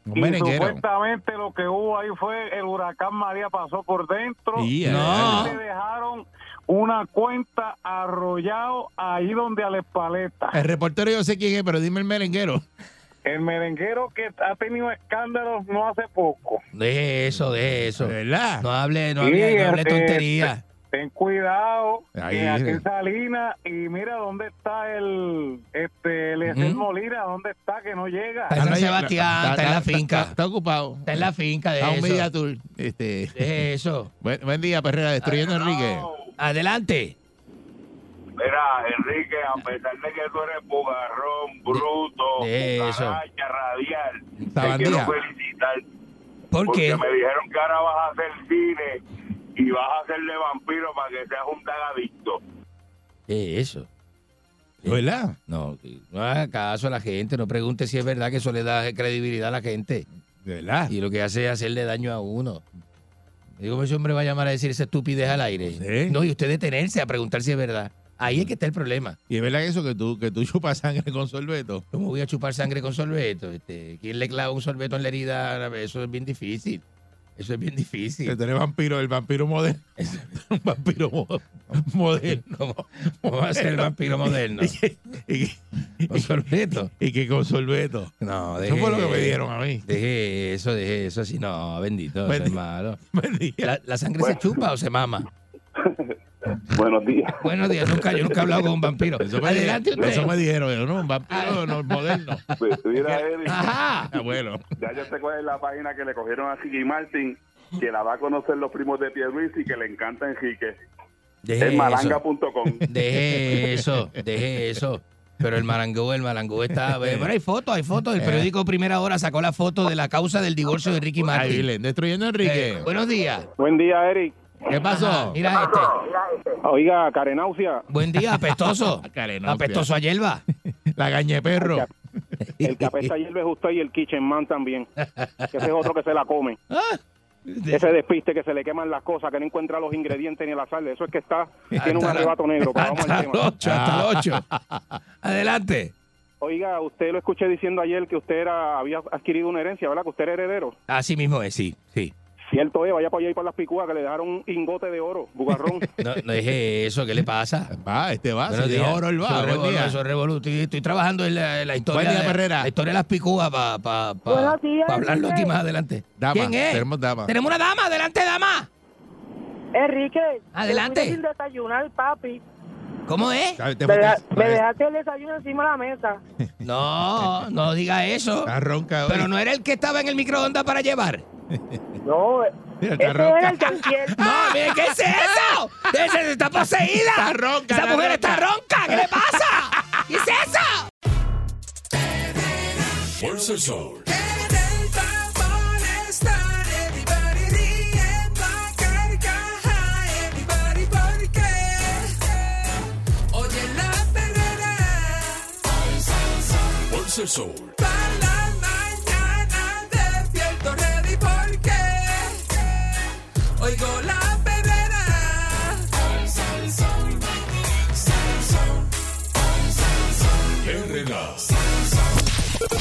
Un y merenguero. supuestamente lo que hubo ahí fue el huracán María pasó por dentro Y, eh, No. le dejaron una cuenta arrollado ahí donde a la espaleta. El reportero yo sé quién es, pero dime el merenguero. El merenguero que ha tenido escándalos no hace poco. De eso, de eso. ¿Verdad? No hable, no Sí, hable, no hable este, tontería. Ten cuidado, Ahí, que aquí mire. en Salinas, y mira dónde está el, este, Ujú. Molina, dónde está, que no llega. Está en San Sebastián, está en la finca. Está, ocupado. Está en la finca de A un media tour. Este, De eso. buen, buen día, Perrera, destruyendo a Enrique. Adelante. Mira, Enrique, a pesar de que tú eres bugarrón, bruto, de eso. cucaracha, radial, te quiero felicitar. ¿Por porque qué? me dijeron que ahora vas a hacer cine y vas a hacerle vampiro para que seas un tagadicto. ¿Qué es eso? ¿Verdad? No, no haga caso a la gente, no pregunte si es verdad que eso le da credibilidad a la gente. ¿De verdad? Y lo que hace es hacerle daño a uno. Digo, ¿cómo ese hombre va a llamar a decir esa estupidez al aire? No, y usted detenerse a preguntar si es verdad. Ahí es que está el problema. Y es verdad eso que tú, que tú chupas sangre con sorbeto. ¿Cómo voy a chupar sangre con sorbeto? Este, ¿Quién le clava un sorbeto en la herida? Eso es bien difícil. Eso es bien difícil. Que tú eres vampiro, el vampiro moderno. un vampiro mo- moderno. ¿Cómo va a ser el vampiro moderno? y, que- ¿Con sorbeto? y que con sorbeto. No, Eso fue lo que me dieron a mí. Deje eso, deje eso. Así no, bendito, Buen eso es malo. Día. ¿La, la sangre se chupa o se mama? Buenos días. Buenos días, nunca, yo nunca he hablado con un vampiro. Eso me, Adelante usted. eso me dijeron, yo, ¿no? Un vampiro no, moderno. Pues, mira, Eric, Ajá. Ah, bueno. ya yo te cuál es la página que le cogieron a Ricky Martin, que la va a conocer los primos de Pierluisi y que le encanta Enrique. Deje Es malanga.com. Deje eso, deje eso. Pero el marangó, el marangó está. Pero hay fotos, hay fotos. El periódico Primera Hora sacó la foto de la causa del divorcio de Ricky Ahí, Martin. le- destruyendo a Enrique. Eh, buenos días. Buen día, Eric. ¿Qué pasó? Ajá, mira este. Oiga, Carenaucia, Buen día, apestoso. Carenostia. apestoso a hierba. La gañe perro. el que apesta ayer es usted y el Kitchen Man también. Que ese es otro que se la come. Ese despiste que se le queman las cosas, que no encuentra los ingredientes ni la sal. Eso es que está, tiene un arrebato negro. Pero vamos Hasta el tema. 8, hasta el 8. Adelante. Oiga, usted lo escuché diciendo ayer que usted era, había adquirido una herencia, ¿verdad? Que usted era heredero. Así mismo es, sí, sí. Cierto es, vaya para allá y para las picúas que le dejaron un lingote de oro, bugarrón. No, no deje eso, ¿qué le pasa? Va, este va. Si de oro el va. Eso es Buen día. revolu- Estoy, estoy trabajando en la, en la historia. Buen día, de- Perrera. La historia de las picúas para pa, pa, pa hablarlo Enrique. aquí más adelante. Dama, ¿Quién es? tenemos dama. Tenemos una dama, adelante, dama. Enrique. Adelante. sin desayunar, papi. ¿Cómo es? Te Me, fuiste- deja- me dejaste el desayuno encima de la mesa. No, no diga eso. Está ronca hoy. Pero no era el que estaba en el microondas para llevar. No, Mira, ese está ronca. era el cielo. No, mire, ¿qué es eso? Ese está poseída. Está ronca, Esa mujer ronca. está ronca. ¿Qué le pasa? ¿Qué es eso? Fuerza el sol. Oye la perrera, Fuerza el sol.